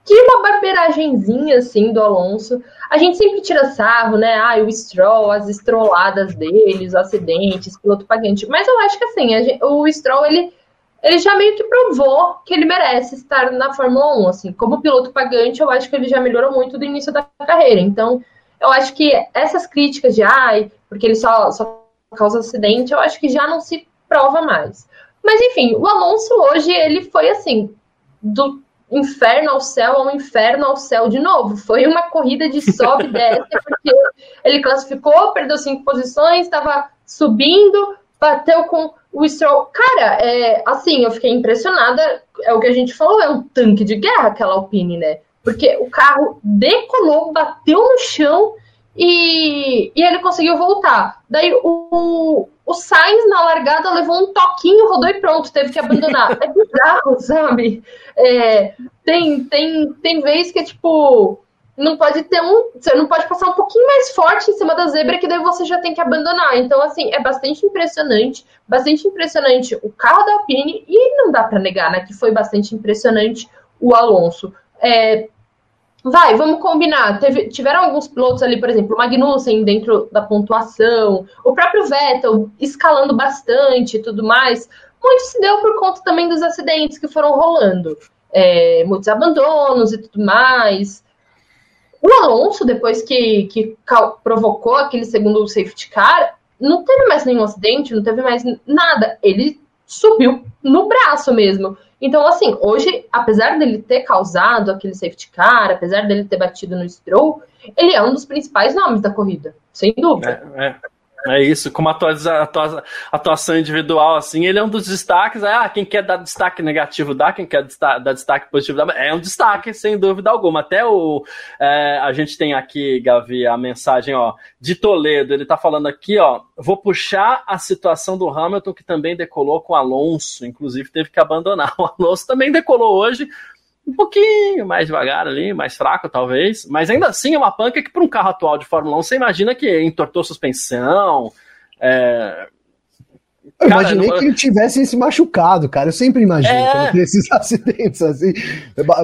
que uma barberagenzinha, assim, do Alonso. A gente sempre tira sarro, né? Ah, o Stroll, as estroladas dele, os acidentes, piloto pagante. Mas eu acho que, assim, gente, o Stroll, ele, ele já meio que provou que ele merece estar na Fórmula 1, assim. Como piloto pagante, eu acho que ele já melhorou muito do início da carreira. Então, eu acho que essas críticas de, ai, porque ele só, só causa acidente, eu acho que já não se prova mais. Mas, enfim, o Alonso hoje, ele foi, assim, do inferno ao céu ao inferno ao céu de novo. Foi uma corrida de sobe e desce, porque ele classificou, perdeu cinco posições, estava subindo, bateu com o Stroll. Cara, é, assim, eu fiquei impressionada. É o que a gente falou, é um tanque de guerra aquela Alpine, né? Porque o carro decolou, bateu no chão e, e ele conseguiu voltar. Daí o, o Sainz na largada levou um toquinho, rodou e pronto, teve que abandonar. É bizarro, sabe? É, tem, tem, tem vez que é tipo. Não pode ter um. Você não pode passar um pouquinho mais forte em cima da zebra que daí você já tem que abandonar. Então, assim, é bastante impressionante. Bastante impressionante o carro da Alpine. E não dá para negar, né? Que foi bastante impressionante o Alonso. É, Vai, vamos combinar. Teve, tiveram alguns pilotos ali, por exemplo, o Magnussen dentro da pontuação, o próprio Vettel escalando bastante e tudo mais. Muito se deu por conta também dos acidentes que foram rolando. É, muitos abandonos e tudo mais. O Alonso, depois que, que provocou aquele segundo safety car, não teve mais nenhum acidente, não teve mais nada. Ele subiu no braço mesmo. Então, assim, hoje, apesar dele ter causado aquele safety car, apesar dele ter batido no Stroll, ele é um dos principais nomes da corrida, sem dúvida. É, é. É isso, com uma atuação individual, assim, ele é um dos destaques. Ah, quem quer dar destaque negativo dá, quem quer dar destaque positivo dá. É um destaque, sem dúvida alguma. Até o. É, a gente tem aqui, Gavi, a mensagem, ó, de Toledo. Ele tá falando aqui, ó. Vou puxar a situação do Hamilton, que também decolou com o Alonso, inclusive teve que abandonar. O Alonso também decolou hoje, um pouquinho mais devagar ali, mais fraco talvez, mas ainda assim é uma panca que para um carro atual de Fórmula 1 você imagina que entortou suspensão, é, eu imaginei que ele tivesse se machucado, cara. Eu sempre imagino é... quando tem esses acidentes assim.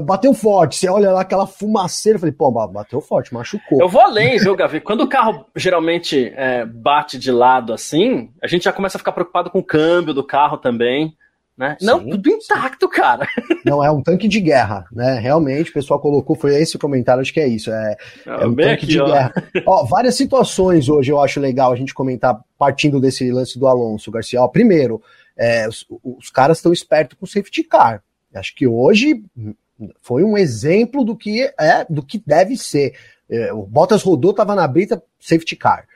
Bateu forte, você olha lá aquela fumaceira, eu falei, pô, bateu forte, machucou. Eu vou além, viu, Gavi? Quando o carro geralmente é, bate de lado assim, a gente já começa a ficar preocupado com o câmbio do carro também. Né? Sim, não, tudo intacto, sim. cara. Não, é um tanque de guerra, né? Realmente, o pessoal colocou, foi esse o comentário, acho que é isso. É, é um tanque aqui, de ó. guerra. Ó, várias situações hoje eu acho legal a gente comentar, partindo desse lance do Alonso Garcia. Ó, primeiro, é, os, os, caras estão espertos com o safety car. Acho que hoje foi um exemplo do que é, do que deve ser. É, o Bottas rodou, tava na brita, safety car.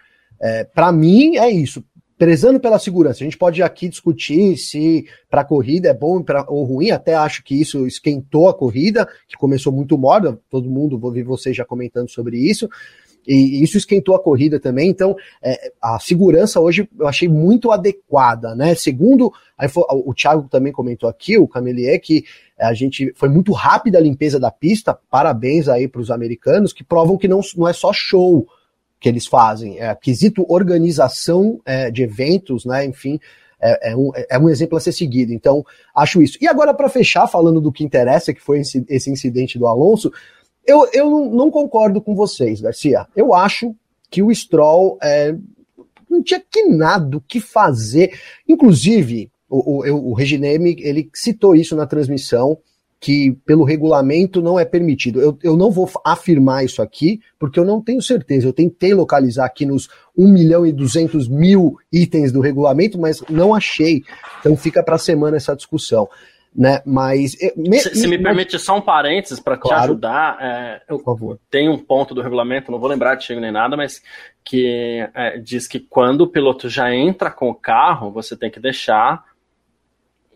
É, para mim é isso prezando pela segurança. A gente pode aqui discutir se para a corrida é bom pra, ou ruim, até acho que isso esquentou a corrida, que começou muito morda, todo mundo, vou ver vocês já comentando sobre isso, e isso esquentou a corrida também, então é, a segurança hoje eu achei muito adequada, né? Segundo, foi, o Thiago também comentou aqui, o Camelier, que a gente foi muito rápida a limpeza da pista, parabéns aí para os americanos, que provam que não, não é só show, que eles fazem. É, quesito organização é, de eventos, né? Enfim, é, é, um, é um exemplo a ser seguido. Então, acho isso. E agora, para fechar, falando do que interessa, que foi esse, esse incidente do Alonso, eu, eu não, não, concordo com vocês, Garcia. Eu acho que o Stroll é, não tinha que nada o que fazer. Inclusive, o, o, o Regineme, ele citou isso na transmissão que pelo regulamento não é permitido. Eu, eu não vou afirmar isso aqui, porque eu não tenho certeza. Eu tentei localizar aqui nos 1 milhão e 200 mil itens do regulamento, mas não achei. Então fica para a semana essa discussão. Né? Mas. Me, se, se me permite só um parênteses para claro. te ajudar, é, eu, Por favor. tem um ponto do regulamento, não vou lembrar de chego nem nada, mas que é, diz que quando o piloto já entra com o carro, você tem que deixar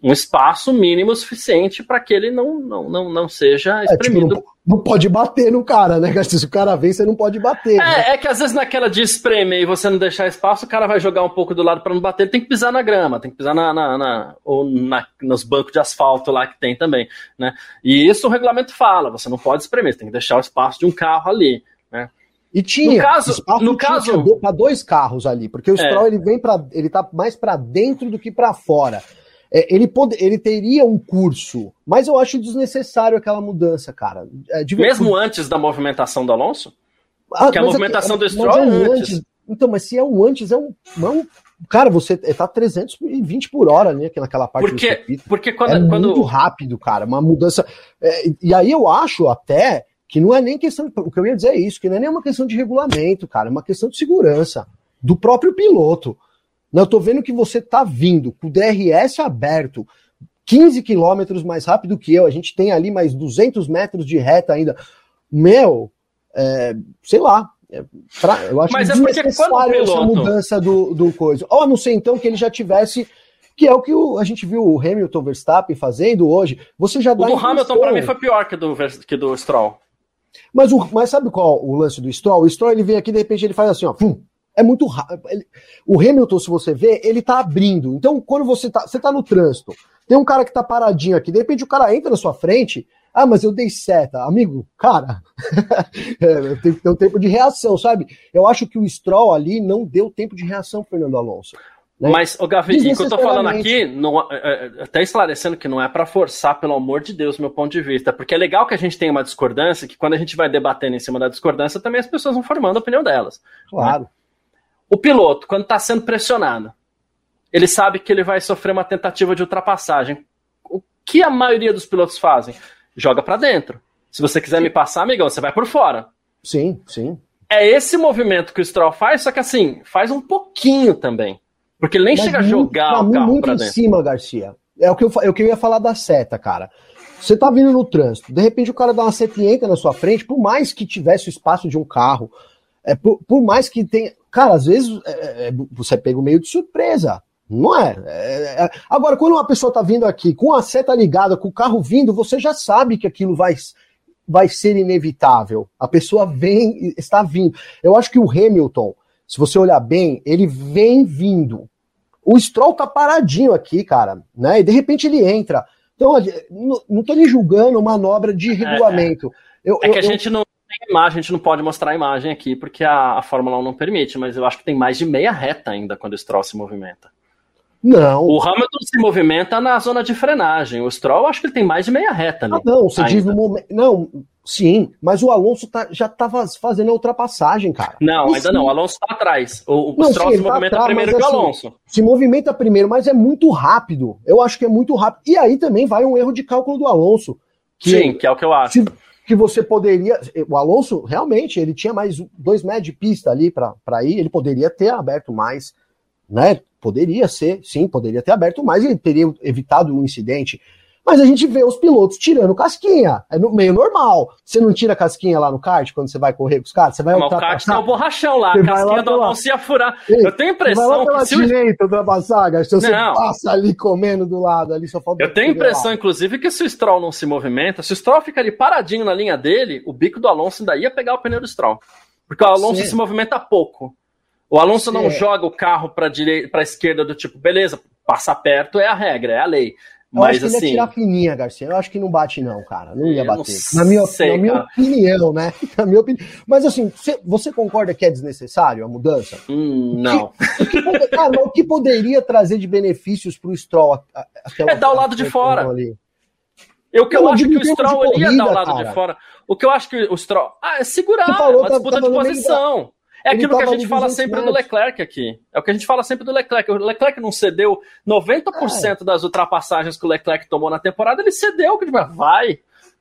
um espaço mínimo suficiente para que ele não, não, não, não seja espremido. É, tipo, não, não, pode bater no cara, né? Se o cara vem, você não pode bater. É, né? é que às vezes naquela de espremer e você não deixar espaço, o cara vai jogar um pouco do lado para não bater. Ele tem que pisar na grama, tem que pisar na, na, na ou na, nos bancos de asfalto lá que tem também, né? E isso o regulamento fala, você não pode espremer, você tem que deixar o espaço de um carro ali, né? E tinha, no caso, no caso para dois carros ali, porque o é. Stroll ele vem para, ele tá mais para dentro do que para fora. É, ele, pode, ele teria um curso, mas eu acho desnecessário aquela mudança, cara. É, Mesmo antes da movimentação do Alonso? Ah, Porque a é movimentação é, do Stroll é antes. antes. Então, mas se é um antes, é um. É um cara, você tá 320 por hora, né? Naquela parte porque, do circuito. Porque quando. É quando... muito rápido, cara. Uma mudança. É, e aí eu acho até que não é nem questão. O que eu ia dizer é isso, que não é nem uma questão de regulamento, cara. É uma questão de segurança do próprio piloto. Não, eu tô vendo que você tá vindo com o DRS aberto, 15 quilômetros mais rápido que eu, a gente tem ali mais 200 metros de reta ainda. Meu, é, sei lá, é, pra, eu acho Mas é porque quando essa mudança do, do coisa. Ou a não ser então que ele já tivesse que é o que o, a gente viu o Hamilton Verstappen fazendo hoje. Você já dá. O do Hamilton para mim foi pior que do que do Stroll. Mas, o, mas sabe qual o lance do Stroll? O Stroll ele vem aqui de repente ele faz assim, ó, pum, é muito rápido. O Hamilton, se você vê, ele tá abrindo. Então, quando você tá, você tá no trânsito, tem um cara que tá paradinho aqui, de repente o cara entra na sua frente, ah, mas eu dei seta. Amigo, cara, é, tem que ter um tempo de reação, sabe? Eu acho que o Stroll ali não deu tempo de reação, Fernando Alonso. Né? Mas, o Gavi, o que eu tô falando aqui, não, é, é, até esclarecendo que não é para forçar, pelo amor de Deus, meu ponto de vista, porque é legal que a gente tenha uma discordância, que quando a gente vai debatendo em cima da discordância, também as pessoas vão formando a opinião delas. Claro. Né? O piloto, quando está sendo pressionado, ele sabe que ele vai sofrer uma tentativa de ultrapassagem. O que a maioria dos pilotos fazem? Joga para dentro. Se você quiser sim. me passar, amigão, você vai por fora. Sim, sim. É esse movimento que o Stroll faz, só que assim, faz um pouquinho também. Porque ele nem Mas chega a jogar o carro muito pra dentro. em cima, Garcia. É o, que eu, é o que eu ia falar da seta, cara. Você tá vindo no trânsito, de repente o cara dá uma seta e entra na sua frente, por mais que tivesse o espaço de um carro, é, por, por mais que tenha. Cara, às vezes é, é, é você pega o meio de surpresa. Não é? é? é? Agora, quando uma pessoa tá vindo aqui com a seta ligada, com o carro vindo, você já sabe que aquilo vai, vai ser inevitável. A pessoa vem, está vindo. Eu acho que o Hamilton, se você olhar bem, ele vem vindo. O Stroll tá paradinho aqui, cara, né? E de repente ele entra. Então, não estou nem julgando manobra de regulamento. É, é. Eu, é que a eu, gente não imagem, a gente não pode mostrar a imagem aqui, porque a, a Fórmula 1 não permite, mas eu acho que tem mais de meia reta ainda quando o Stroll se movimenta. Não. O Hamilton se movimenta na zona de frenagem. O Stroll, acho que ele tem mais de meia reta ali. Ah, não, você ainda. diz no momento. Não, sim, mas o Alonso tá, já estava fazendo a ultrapassagem, cara. Não, e ainda sim. não. O Alonso está atrás. O, o Stroll sim, se tá movimenta tá atrás, primeiro que o assim, Alonso. Se movimenta primeiro, mas é muito rápido. Eu acho que é muito rápido. E aí também vai um erro de cálculo do Alonso. Que, sim, que é o que eu acho. Se, que você poderia. O Alonso, realmente, ele tinha mais dois metros de pista ali para ir, ele poderia ter aberto mais, né? Poderia ser, sim, poderia ter aberto mais e teria evitado um incidente. Mas a gente vê os pilotos tirando casquinha. É no, meio normal. Você não tira casquinha lá no kart quando você vai correr com os caras? Você vai Mas o kart tá o borrachão lá, a casquinha do Alonso ia furar. Ei, eu tenho a impressão vai lá pela que. direita ultrapassar, se você não. passa ali comendo do lado, ali só falta. Eu tenho a impressão, lá. inclusive, que se o Stroll não se movimenta, se o Stroll fica ali paradinho na linha dele, o bico do Alonso ainda ia pegar o pneu do Stroll. Porque o Alonso Sim. se movimenta pouco. O Alonso Sim. não joga o carro para direita, para esquerda do tipo, beleza, passar perto é a regra, é a lei. Eu Mas, acho que assim, ele ia tirar fininha, Garcia. Eu acho que não bate, não, cara. Não ia bater. Não na minha, sei, na minha opinião, né? Na minha opinião. Mas assim, você concorda que é desnecessário a mudança? Hum, não. O que, que, cara, o que poderia trazer de benefícios pro Stroll? Aquela, é dar o lado de fora. Ali? Eu que eu, eu acho que o Stroll corrida, ia dar o lado cara. de fora. O que eu acho que o Stroll. Ah, é segurar, uma disputa de posição. É aquilo que a gente fala sempre do Leclerc aqui. É o que a gente fala sempre do Leclerc. O Leclerc não cedeu 90% é. das ultrapassagens que o Leclerc tomou na temporada, ele cedeu, que vai.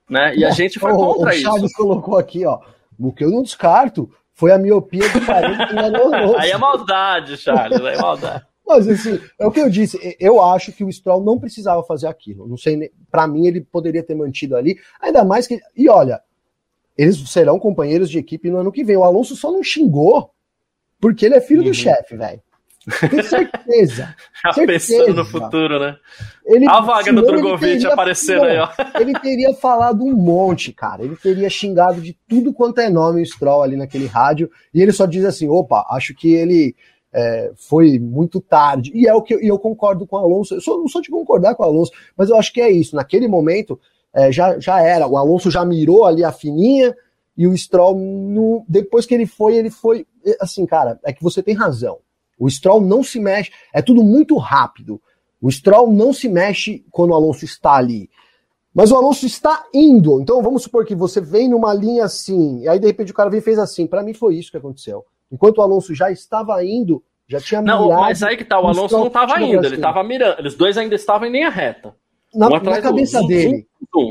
Né? E a gente foi contra isso. O Chaves colocou aqui, ó. O que eu não descarto foi a miopia do parente que enganou Aí é maldade, Charles, aí é maldade. Mas assim, é o que eu disse. Eu acho que o Stroll não precisava fazer aquilo. Não sei, para mim ele poderia ter mantido ali. Ainda mais que. E olha, eles serão companheiros de equipe no ano que vem. O Alonso só não xingou porque ele é filho uhum. do chefe, velho. Tenho certeza. Já certeza. pensando no futuro, né? Ele, a vaga do Drogovic aparecendo aí, ó. Ele teria falado um monte, cara. Ele teria xingado de tudo quanto é nome o Stroll ali naquele rádio. E ele só diz assim: opa, acho que ele é, foi muito tarde. E é o que eu, e eu concordo com o Alonso. Eu sou, não sou de concordar com o Alonso, mas eu acho que é isso. Naquele momento, é, já, já era. O Alonso já mirou ali a fininha e o Stroll, no, depois que ele foi, ele foi. Assim, cara, é que você tem razão. O Stroll não se mexe, é tudo muito rápido. O Stroll não se mexe quando o Alonso está ali. Mas o Alonso está indo. Então vamos supor que você vem numa linha assim, e aí de repente o cara vem e fez assim. Para mim foi isso que aconteceu. Enquanto o Alonso já estava indo, já tinha Não, mas aí que tá, o Alonso não estava indo, ele estava mirando. Eles dois ainda estavam em linha reta na, na cabeça dele.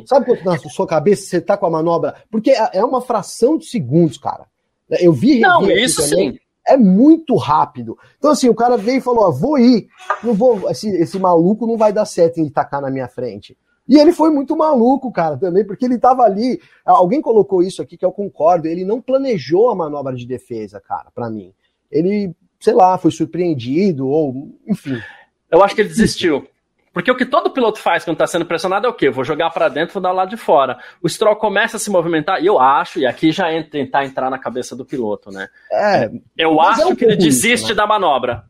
Sabe quanto na sua cabeça você tá com a manobra? Porque é, é uma fração de segundos, cara. Eu vi. Não, isso também, sim. É muito rápido. Então, assim, o cara veio e falou: ó, vou ir. Não vou. Esse, esse maluco não vai dar certo em tacar na minha frente. E ele foi muito maluco, cara, também, porque ele tava ali. Alguém colocou isso aqui que eu concordo. Ele não planejou a manobra de defesa, cara, para mim. Ele, sei lá, foi surpreendido, ou, enfim. Eu acho que ele desistiu. Porque o que todo piloto faz quando está sendo pressionado é o quê? Vou jogar para dentro, vou dar lado de fora. O Stroll começa a se movimentar, e eu acho, e aqui já é tentar entrar na cabeça do piloto, né? É, eu acho é um que ele desiste isso, né? da manobra.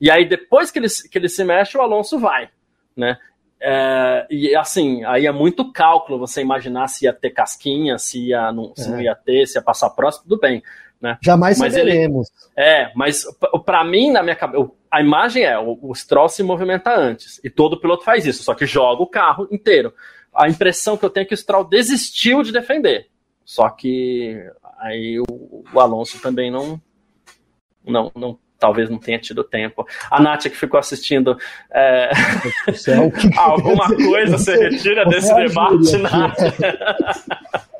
E aí, depois que ele, que ele se mexe, o Alonso vai, né? É, e assim, aí é muito cálculo você imaginar se ia ter casquinha, se, ia, não, se é. não ia ter, se ia passar próximo, tudo bem. Né? Jamais mas saberemos. Ele, é, mas para mim, na minha cabeça, a imagem é o, o Stroll se movimenta antes. E todo piloto faz isso, só que joga o carro inteiro. A impressão que eu tenho é que o Stroll desistiu de defender. Só que aí o, o Alonso também não, não, não talvez não tenha tido tempo. A Nath que ficou assistindo é... alguma coisa você retira desse debate, Nath?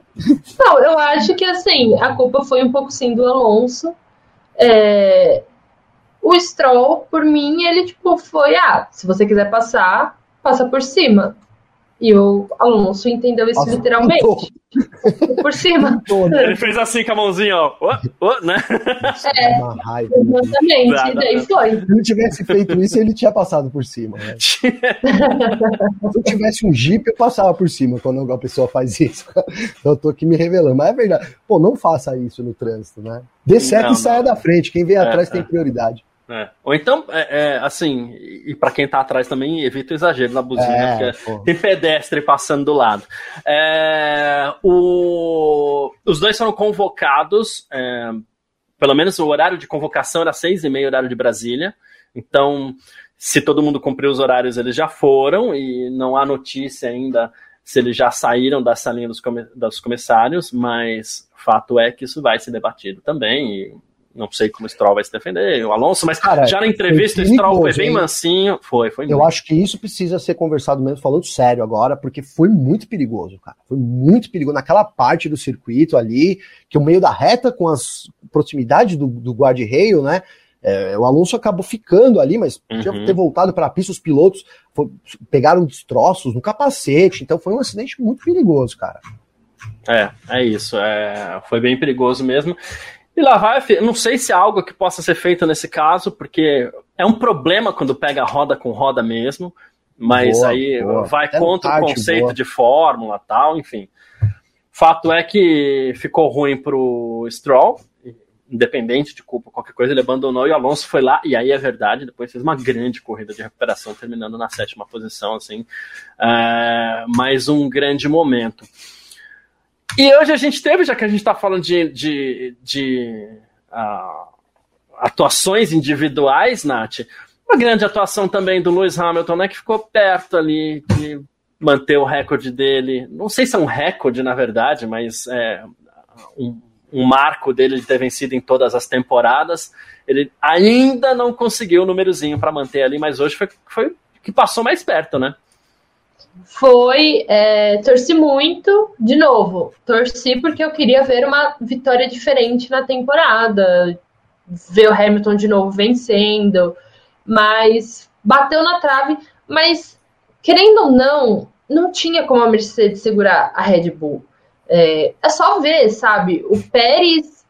Não, eu acho que assim, a culpa foi um pouco sim do Alonso. É... O Stroll, por mim, ele tipo foi, ah, se você quiser passar, passa por cima. E o Alonso entendeu isso Nossa, literalmente. Por cima. Ele fez assim com a mãozinha, ó. Oh, oh, né? É, exatamente. E daí foi. Se ele tivesse feito isso, ele tinha passado por cima. Né? Se eu tivesse um Jeep, eu passava por cima quando a pessoa faz isso. Eu tô aqui me revelando. Mas é verdade. Pô, não faça isso no trânsito, né? Dê certo não, e saia não. da frente. Quem vem é, atrás é. tem prioridade. É. Ou então, é, é, assim, e para quem tá atrás também, evita o exagero na buzina, é, porque tem pedestre passando do lado. É, o, os dois foram convocados, é, pelo menos o horário de convocação era seis e meia, horário de Brasília. Então, se todo mundo cumpriu os horários, eles já foram, e não há notícia ainda se eles já saíram da salinha dos, dos comissários, mas fato é que isso vai ser debatido também, e não sei como o Stroll vai se defender, o Alonso, mas Cara, já na entrevista o Stroll foi bem mansinho. Foi, foi. Eu muito. acho que isso precisa ser conversado mesmo, falando sério agora, porque foi muito perigoso, cara. Foi muito perigoso naquela parte do circuito ali, que o meio da reta com as proximidades do, do guarda-rail, né? É, o Alonso acabou ficando ali, mas podia uhum. ter voltado para a pista. Os pilotos foi, pegaram destroços no capacete, então foi um acidente muito perigoso, cara. É, é isso. É, foi bem perigoso mesmo. E lá vai, não sei se é algo que possa ser feito nesse caso, porque é um problema quando pega roda com roda mesmo, mas boa, aí boa. vai é contra o conceito boa. de fórmula tal, enfim. Fato é que ficou ruim pro Stroll, independente de culpa, qualquer coisa, ele abandonou e o Alonso foi lá, e aí é verdade, depois fez uma grande corrida de recuperação, terminando na sétima posição, assim, é, mais um grande momento. E hoje a gente teve, já que a gente está falando de, de, de uh, atuações individuais, Nath, uma grande atuação também do Lewis Hamilton, né, que ficou perto ali de manter o recorde dele. Não sei se é um recorde, na verdade, mas é um, um marco dele de ter vencido em todas as temporadas. Ele ainda não conseguiu o númerozinho para manter ali, mas hoje foi, foi que passou mais perto, né? Foi é, torci muito, de novo, torci porque eu queria ver uma vitória diferente na temporada, ver o Hamilton de novo vencendo, mas bateu na trave, mas querendo ou não, não tinha como a Mercedes segurar a Red Bull. É, é só ver, sabe? O Pérez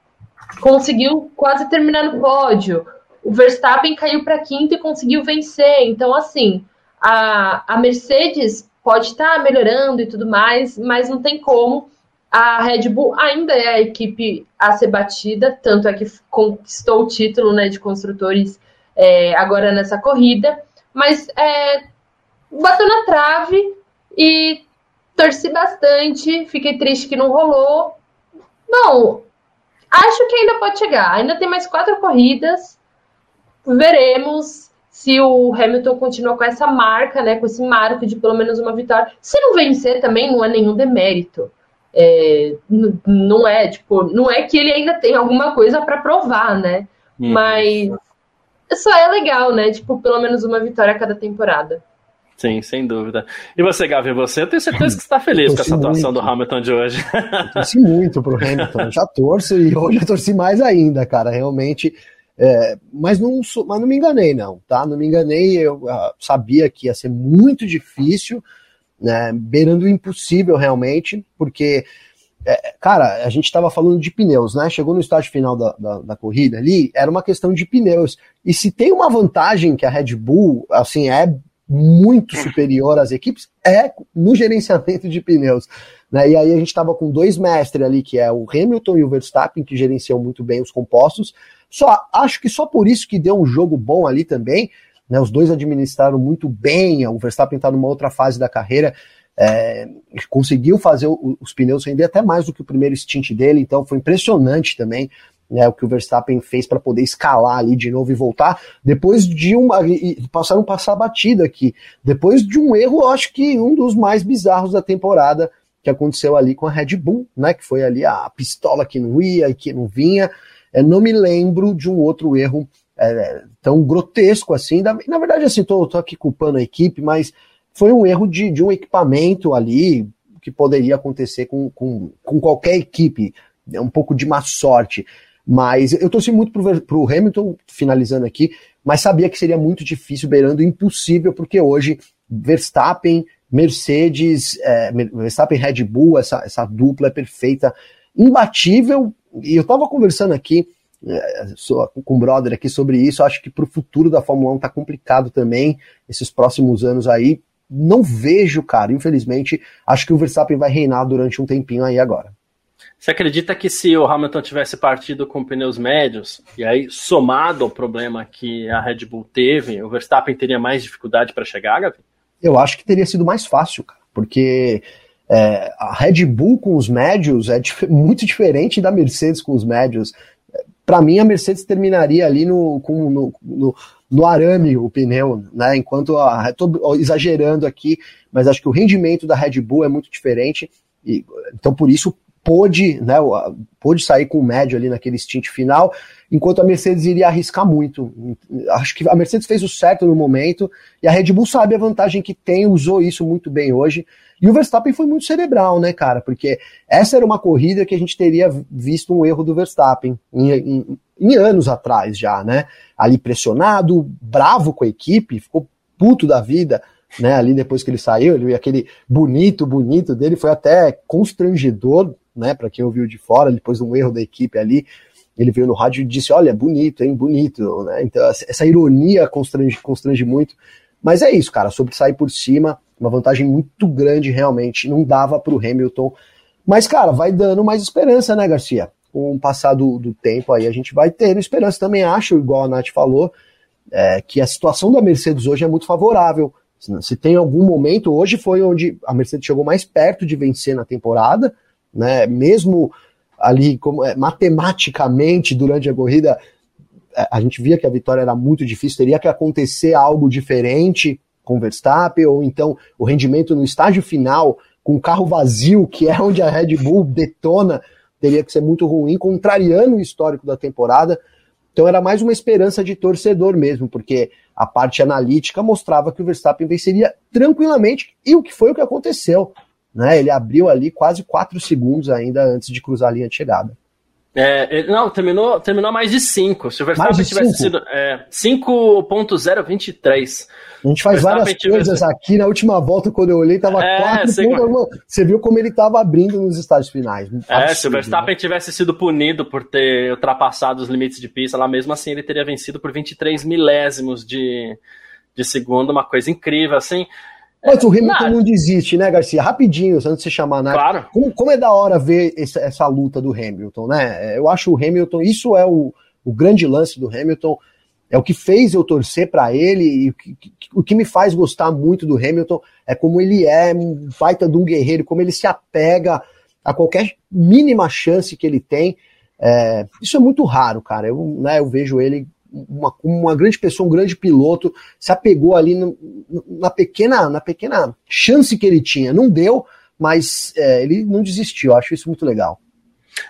conseguiu quase terminar no pódio, o Verstappen caiu para quinto e conseguiu vencer. Então, assim, a, a Mercedes pode estar tá melhorando e tudo mais, mas não tem como. A Red Bull ainda é a equipe a ser batida, tanto é que conquistou o título né, de construtores é, agora nessa corrida, mas é, bateu na trave e torci bastante, fiquei triste que não rolou. Bom, acho que ainda pode chegar, ainda tem mais quatro corridas, veremos se o Hamilton continua com essa marca, né, com esse marco de pelo menos uma vitória. Se não vencer também não é nenhum demérito. É, não é tipo, não é que ele ainda tem alguma coisa para provar, né? Hum. Mas só é legal, né? Tipo, pelo menos uma vitória a cada temporada. Sim, sem dúvida. E você, Gavi, você, eu tenho certeza que está feliz com essa atuação muito. do Hamilton de hoje. Eu torci muito pro Hamilton, já torço e hoje eu torci mais ainda, cara. Realmente é, mas, não, mas não me enganei, não, tá? Não me enganei, eu uh, sabia que ia ser muito difícil, né? Beirando o impossível realmente, porque, é, cara, a gente estava falando de pneus, né? Chegou no estágio final da, da, da, corrida ali, era uma questão de pneus. E se tem uma vantagem que a Red Bull, assim, é muito superior às equipes, é no gerenciamento de pneus. Né? E aí a gente estava com dois mestres ali, que é o Hamilton e o Verstappen, que gerenciam muito bem os compostos. Só acho que só por isso que deu um jogo bom ali também. Né? Os dois administraram muito bem. O Verstappen está numa outra fase da carreira. É, conseguiu fazer o, os pneus render até mais do que o primeiro stint dele, então foi impressionante também né, o que o Verstappen fez para poder escalar ali de novo e voltar. Depois de uma. E passaram passar batida aqui. Depois de um erro, acho que um dos mais bizarros da temporada que aconteceu ali com a Red Bull, né? Que foi ali a pistola que não ia e que não vinha. É, não me lembro de um outro erro é, tão grotesco assim. Na, na verdade, assim, tô, aqui culpando a equipe, mas foi um erro de, de um equipamento ali que poderia acontecer com, com, com qualquer equipe. É um pouco de má sorte. Mas eu torci muito pro, pro Hamilton, finalizando aqui, mas sabia que seria muito difícil, beirando impossível, porque hoje Verstappen, Mercedes, é, Verstappen Red Bull, essa, essa dupla é perfeita, imbatível. E eu tava conversando aqui é, com o brother aqui sobre isso, acho que pro futuro da Fórmula 1 tá complicado também, esses próximos anos aí. Não vejo, cara, infelizmente, acho que o Verstappen vai reinar durante um tempinho aí agora. Você acredita que se o Hamilton tivesse partido com pneus médios, e aí somado ao problema que a Red Bull teve, o Verstappen teria mais dificuldade para chegar, Gavi? Eu acho que teria sido mais fácil, cara, porque é, a Red Bull com os médios é dif muito diferente da Mercedes com os médios. Para mim, a Mercedes terminaria ali no, com, no, no, no, arame o pneu, né? Enquanto a, estou exagerando aqui, mas acho que o rendimento da Red Bull é muito diferente. E, então, por isso, pôde, né, pôde sair com o médio ali naquele stint final, enquanto a Mercedes iria arriscar muito. Acho que a Mercedes fez o certo no momento e a Red Bull sabe a vantagem que tem, usou isso muito bem hoje. E o Verstappen foi muito cerebral, né, cara? Porque essa era uma corrida que a gente teria visto um erro do Verstappen em, em, em anos atrás já, né? Ali pressionado, bravo com a equipe, ficou puto da vida né, ali depois que ele saiu, ele, aquele bonito, bonito dele foi até constrangedor né? Para quem ouviu de fora, depois de um erro da equipe ali, ele veio no rádio e disse: Olha, bonito, hein, bonito, né? Então, essa ironia constrange, constrange muito. Mas é isso, cara, sobre sair por cima, uma vantagem muito grande realmente, não dava para o Hamilton. Mas, cara, vai dando mais esperança, né, Garcia? Com o passar do, do tempo aí, a gente vai tendo esperança. Também acho, igual a Nath falou, é, que a situação da Mercedes hoje é muito favorável. Se tem algum momento, hoje foi onde a Mercedes chegou mais perto de vencer na temporada, né? Mesmo ali como é, matematicamente durante a corrida é, a gente via que a vitória era muito difícil, teria que acontecer algo diferente com Verstappen ou então o rendimento no estágio final com o carro vazio, que é onde a Red Bull detona, teria que ser muito ruim, contrariando o histórico da temporada. Então era mais uma esperança de torcedor mesmo, porque a parte analítica mostrava que o Verstappen venceria tranquilamente, e o que foi o que aconteceu né? Ele abriu ali quase 4 segundos ainda antes de cruzar a linha de chegada. É, não, terminou, terminou mais de 5. Se o Verstappen tivesse sido é, 5.023. A gente faz várias tivesse... coisas aqui. Na última volta, quando eu olhei, tava é, 4 pontos. Você viu como ele estava abrindo nos estágios finais. É, se o Verstappen né? tivesse sido punido por ter ultrapassado os limites de pista, lá mesmo assim ele teria vencido por 23 milésimos de, de segundo, uma coisa incrível, assim. Mas o Hamilton não desiste, né, Garcia? Rapidinho, antes de você chamar, né? Claro. Como, como é da hora ver essa, essa, luta do Hamilton, né? Eu acho o Hamilton, isso é o, o grande lance do Hamilton, é o que fez eu torcer para ele e o que, o que me faz gostar muito do Hamilton é como ele é um baita de um guerreiro, como ele se apega a qualquer mínima chance que ele tem. É, isso é muito raro, cara. Eu, né, eu vejo ele uma, uma grande pessoa, um grande piloto, se apegou ali no, na, pequena, na pequena chance que ele tinha. Não deu, mas é, ele não desistiu. Eu acho isso muito legal.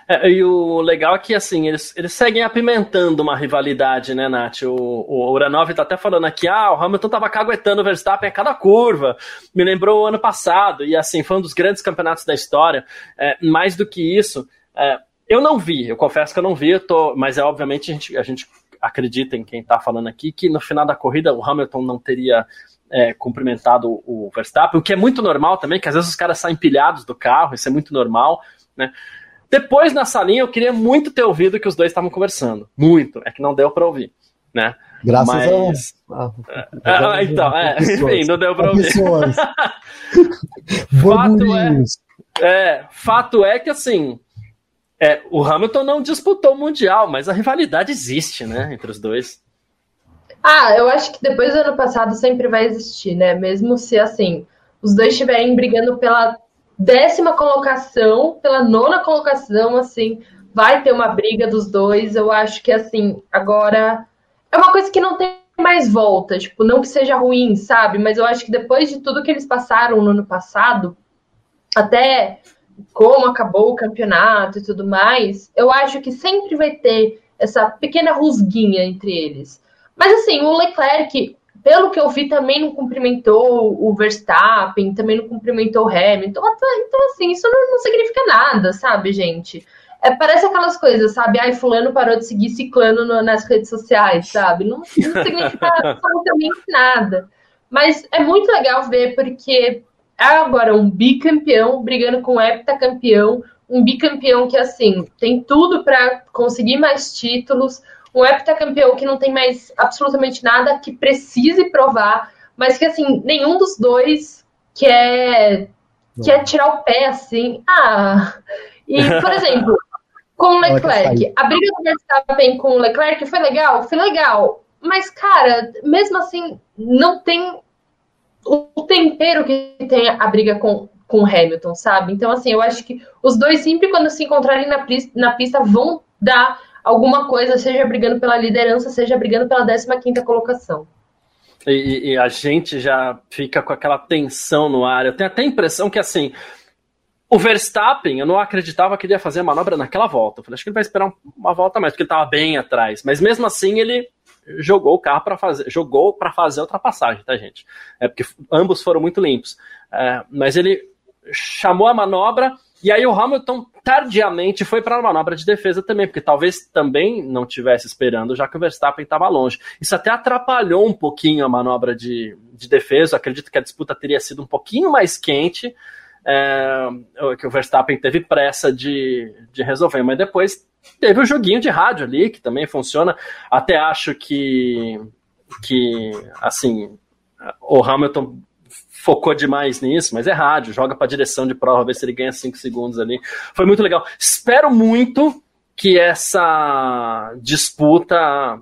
É, e o legal é que, assim, eles, eles seguem apimentando uma rivalidade, né, Nath? O, o Uranov tá até falando aqui, ah, o Hamilton tava caguetando o Verstappen a cada curva. Me lembrou o ano passado, e assim, foi um dos grandes campeonatos da história. É, mais do que isso, é, eu não vi, eu confesso que eu não vi, eu tô, mas é obviamente a gente, a gente acredita em quem está falando aqui, que no final da corrida o Hamilton não teria é, cumprimentado o Verstappen, o que é muito normal também, que às vezes os caras saem pilhados do carro, isso é muito normal, né? Depois na salinha eu queria muito ter ouvido que os dois estavam conversando, muito, é que não deu para ouvir, né? Graças Mas... a... Ah, ah, então, é, enfim, não deu para ouvir. fato é, é, fato é que assim, é, o Hamilton não disputou o Mundial, mas a rivalidade existe, né, entre os dois. Ah, eu acho que depois do ano passado sempre vai existir, né? Mesmo se assim, os dois estiverem brigando pela décima colocação, pela nona colocação, assim, vai ter uma briga dos dois. Eu acho que assim, agora é uma coisa que não tem mais volta, tipo, não que seja ruim, sabe? Mas eu acho que depois de tudo que eles passaram no ano passado, até como acabou o campeonato e tudo mais, eu acho que sempre vai ter essa pequena rusguinha entre eles. Mas assim, o Leclerc, pelo que eu vi, também não cumprimentou o Verstappen, também não cumprimentou o Hamilton. Então, assim, isso não, não significa nada, sabe, gente? É, parece aquelas coisas, sabe? Ai, fulano parou de seguir ciclano no, nas redes sociais, sabe? Não, não significa absolutamente nada. Mas é muito legal ver, porque agora um bicampeão brigando com um heptacampeão, um bicampeão que assim tem tudo para conseguir mais títulos, um heptacampeão que não tem mais absolutamente nada que precise provar, mas que assim nenhum dos dois quer quer tirar o pé assim. Ah, E, por exemplo, com o Leclerc, a briga do Verstappen com o Leclerc foi legal? Foi legal. Mas, cara, mesmo assim, não tem o tempero que tem a briga com, com Hamilton, sabe? Então, assim, eu acho que os dois sempre, quando se encontrarem na, na pista, vão dar alguma coisa, seja brigando pela liderança, seja brigando pela 15 colocação. E, e, a gente já fica com aquela tensão no ar. Eu tenho até a impressão que, assim, o Verstappen, eu não acreditava que ele ia fazer a manobra naquela volta. Eu falei, acho que ele vai esperar uma volta mais, porque ele estava bem atrás. Mas mesmo assim, ele jogou o carro para fazer, jogou para fazer a ultrapassagem, tá, gente? É porque ambos foram muito limpos. É, mas ele chamou a manobra e aí o Hamilton tardiamente foi para a manobra de defesa também, porque talvez também não tivesse esperando, já que o Verstappen estava longe. Isso até atrapalhou um pouquinho a manobra de, de defesa. Acredito que a disputa teria sido um pouquinho mais quente, é, que o Verstappen teve pressa de, de resolver, mas depois teve o joguinho de rádio ali, que também funciona. Até acho que, que assim, o Hamilton focou demais nisso, mas é rádio, joga para direção de prova, ver se ele ganha 5 segundos ali. Foi muito legal. Espero muito que essa disputa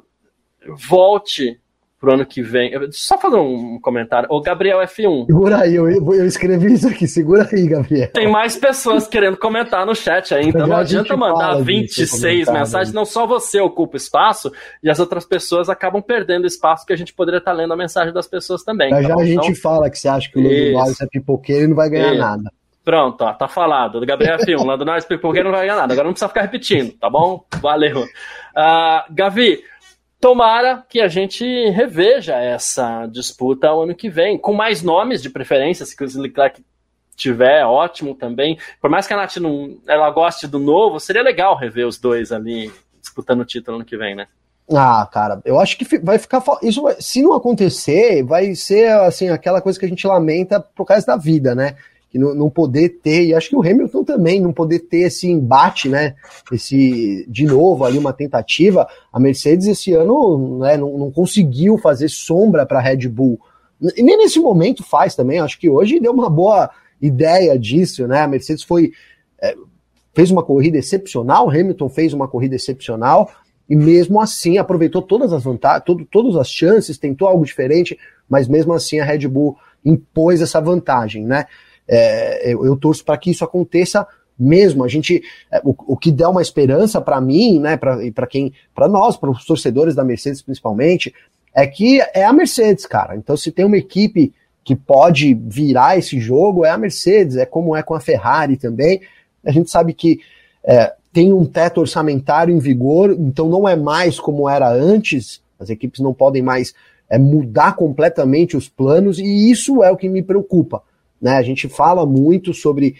volte pro ano que vem. Só fazer um comentário. O Gabriel F1. Segura aí, eu, eu escrevi isso aqui. Segura aí, Gabriel. Tem mais pessoas querendo comentar no chat ainda. Então não adianta mandar 26 mensagens. Não só você ocupa espaço e as outras pessoas acabam perdendo espaço que a gente poderia estar lendo a mensagem das pessoas também. Já, tá já a gente então... fala que você acha que o Lando Norris é pipoqueiro e não vai ganhar isso. nada. Pronto, ó, tá falado. Do Gabriel F1, Lando Norris pipoqueiro não vai ganhar nada. Agora não precisa ficar repetindo, tá bom? Valeu. Uh, Gavi, Tomara que a gente reveja essa disputa o ano que vem, com mais nomes de preferência, se o Leclerc tiver, ótimo também. Por mais que a Nath não, ela goste do novo, seria legal rever os dois ali disputando o título ano que vem, né? Ah, cara, eu acho que vai ficar. Isso, se não acontecer, vai ser assim aquela coisa que a gente lamenta por causa da vida, né? Que não, não, poder ter, e acho que o Hamilton também, não poder ter esse embate, né? Esse, de novo, ali uma tentativa. A Mercedes esse ano né, não, não conseguiu fazer sombra para a Red Bull. E nem nesse momento faz também, acho que hoje deu uma boa ideia disso, né? A Mercedes foi. É, fez uma corrida excepcional, Hamilton fez uma corrida excepcional, e mesmo assim aproveitou todas as vantagens, todo, todas as chances, tentou algo diferente, mas mesmo assim a Red Bull impôs essa vantagem, né? É, eu, eu, torço para que isso aconteça mesmo. A gente, é, o, o que dá uma esperança para mim, né, para quem, para nós, para os torcedores da Mercedes principalmente, é que é a Mercedes, cara. Então, se tem uma equipe que pode virar esse jogo, é a Mercedes, é como é com a Ferrari também. A gente sabe que é, tem um teto orçamentário em vigor, então não é mais como era antes, as equipes não podem mais é, mudar completamente os planos, e isso é o que me preocupa. Né? A gente fala muito sobre.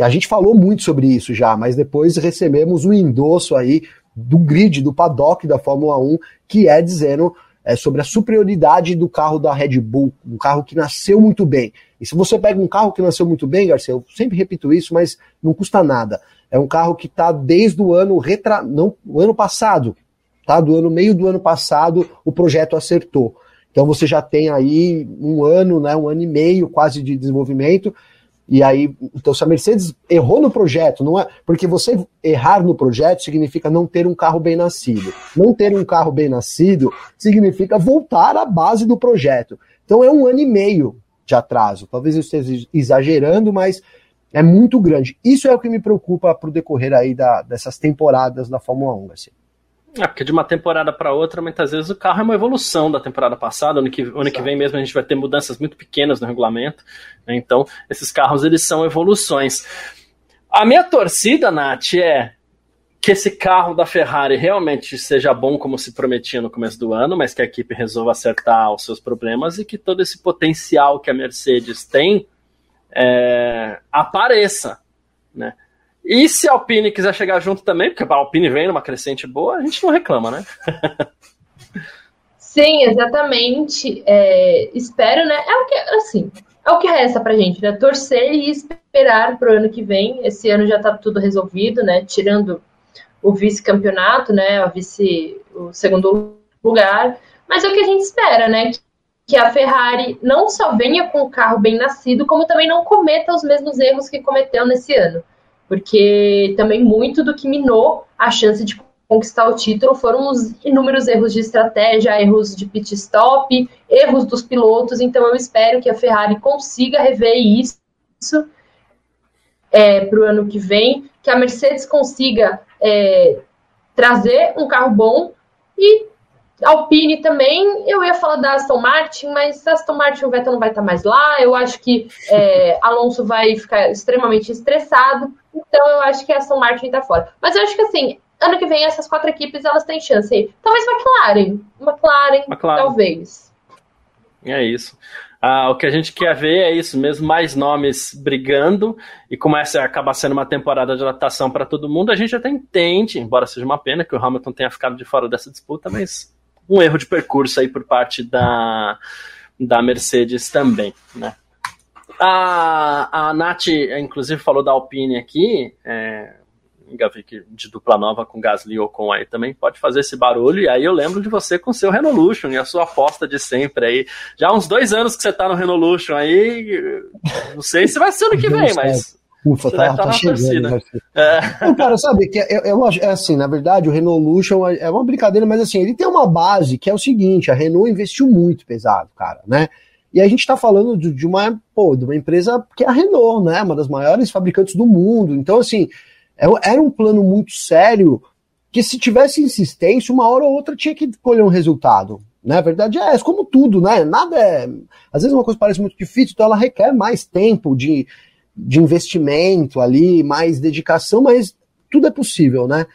A gente falou muito sobre isso já, mas depois recebemos um endosso aí do grid, do paddock da Fórmula 1, que é dizendo é, sobre a superioridade do carro da Red Bull, um carro que nasceu muito bem. E se você pega um carro que nasceu muito bem, Garcia, eu sempre repito isso, mas não custa nada. É um carro que está desde o ano retra... não, o ano passado, tá? Do ano meio do ano passado, o projeto acertou. Então você já tem aí um ano, né, um ano e meio quase de desenvolvimento. E aí, então se a Mercedes errou no projeto, não é, porque você errar no projeto significa não ter um carro bem nascido. Não ter um carro bem nascido significa voltar à base do projeto. Então é um ano e meio de atraso. Talvez eu esteja exagerando, mas é muito grande. Isso é o que me preocupa para o decorrer aí da, dessas temporadas da Fórmula 1, Garcia. É, porque de uma temporada para outra, muitas vezes o carro é uma evolução da temporada passada. Ano que, ano que vem mesmo a gente vai ter mudanças muito pequenas no regulamento. Né? Então, esses carros eles são evoluções. A minha torcida, Nath, é que esse carro da Ferrari realmente seja bom como se prometia no começo do ano, mas que a equipe resolva acertar os seus problemas e que todo esse potencial que a Mercedes tem é, apareça. Né? E se a Alpine quiser chegar junto também, porque a Alpine vem numa crescente boa, a gente não reclama, né? Sim, exatamente. É, espero, né? É o que, assim, é o que resta pra gente, né? Torcer e esperar pro ano que vem. Esse ano já tá tudo resolvido, né? Tirando o vice-campeonato, né? O vice, o segundo lugar. Mas é o que a gente espera, né? Que a Ferrari não só venha com o carro bem nascido, como também não cometa os mesmos erros que cometeu nesse ano porque também muito do que minou a chance de conquistar o título foram os inúmeros erros de estratégia, erros de pit stop, erros dos pilotos. Então eu espero que a Ferrari consiga rever isso é, para o ano que vem, que a Mercedes consiga é, trazer um carro bom e Alpine também, eu ia falar da Aston Martin, mas Aston Martin o Vettel não vai estar mais lá. Eu acho que é, Alonso vai ficar extremamente estressado. Então eu acho que a Aston Martin está fora. Mas eu acho que assim, ano que vem essas quatro equipes elas têm chance. Talvez McLaren, McLaren, McLaren. talvez. É isso. Ah, o que a gente quer ver é isso mesmo, mais nomes brigando, e como essa acaba sendo uma temporada de adaptação para todo mundo, a gente até entende, embora seja uma pena que o Hamilton tenha ficado de fora dessa disputa, mas um erro de percurso aí por parte da, da Mercedes também, né? A, a Nath, inclusive, falou da Alpine aqui, é, Gavic de dupla nova com Gasly ou com aí também pode fazer esse barulho. E aí eu lembro de você com seu Renolution e a sua aposta de sempre aí. Já há uns dois anos que você tá no Renolution aí. Não sei se vai ser ano que vem, mas. Ufa, tá, tá, tá chegando. É. Não, cara, sabe, que é, é, é, assim, na verdade, o Renault Lution é, é uma brincadeira, mas assim, ele tem uma base que é o seguinte, a Renault investiu muito pesado, cara, né? E a gente está falando de, de, uma, pô, de uma empresa que é a Renault, né? Uma das maiores fabricantes do mundo. Então, assim, é, era um plano muito sério que se tivesse insistência, uma hora ou outra tinha que colher um resultado. Né? A verdade é essa, como tudo, né? Nada é. Às vezes uma coisa parece muito difícil, então ela requer mais tempo de, de investimento ali, mais dedicação, mas tudo é possível, né?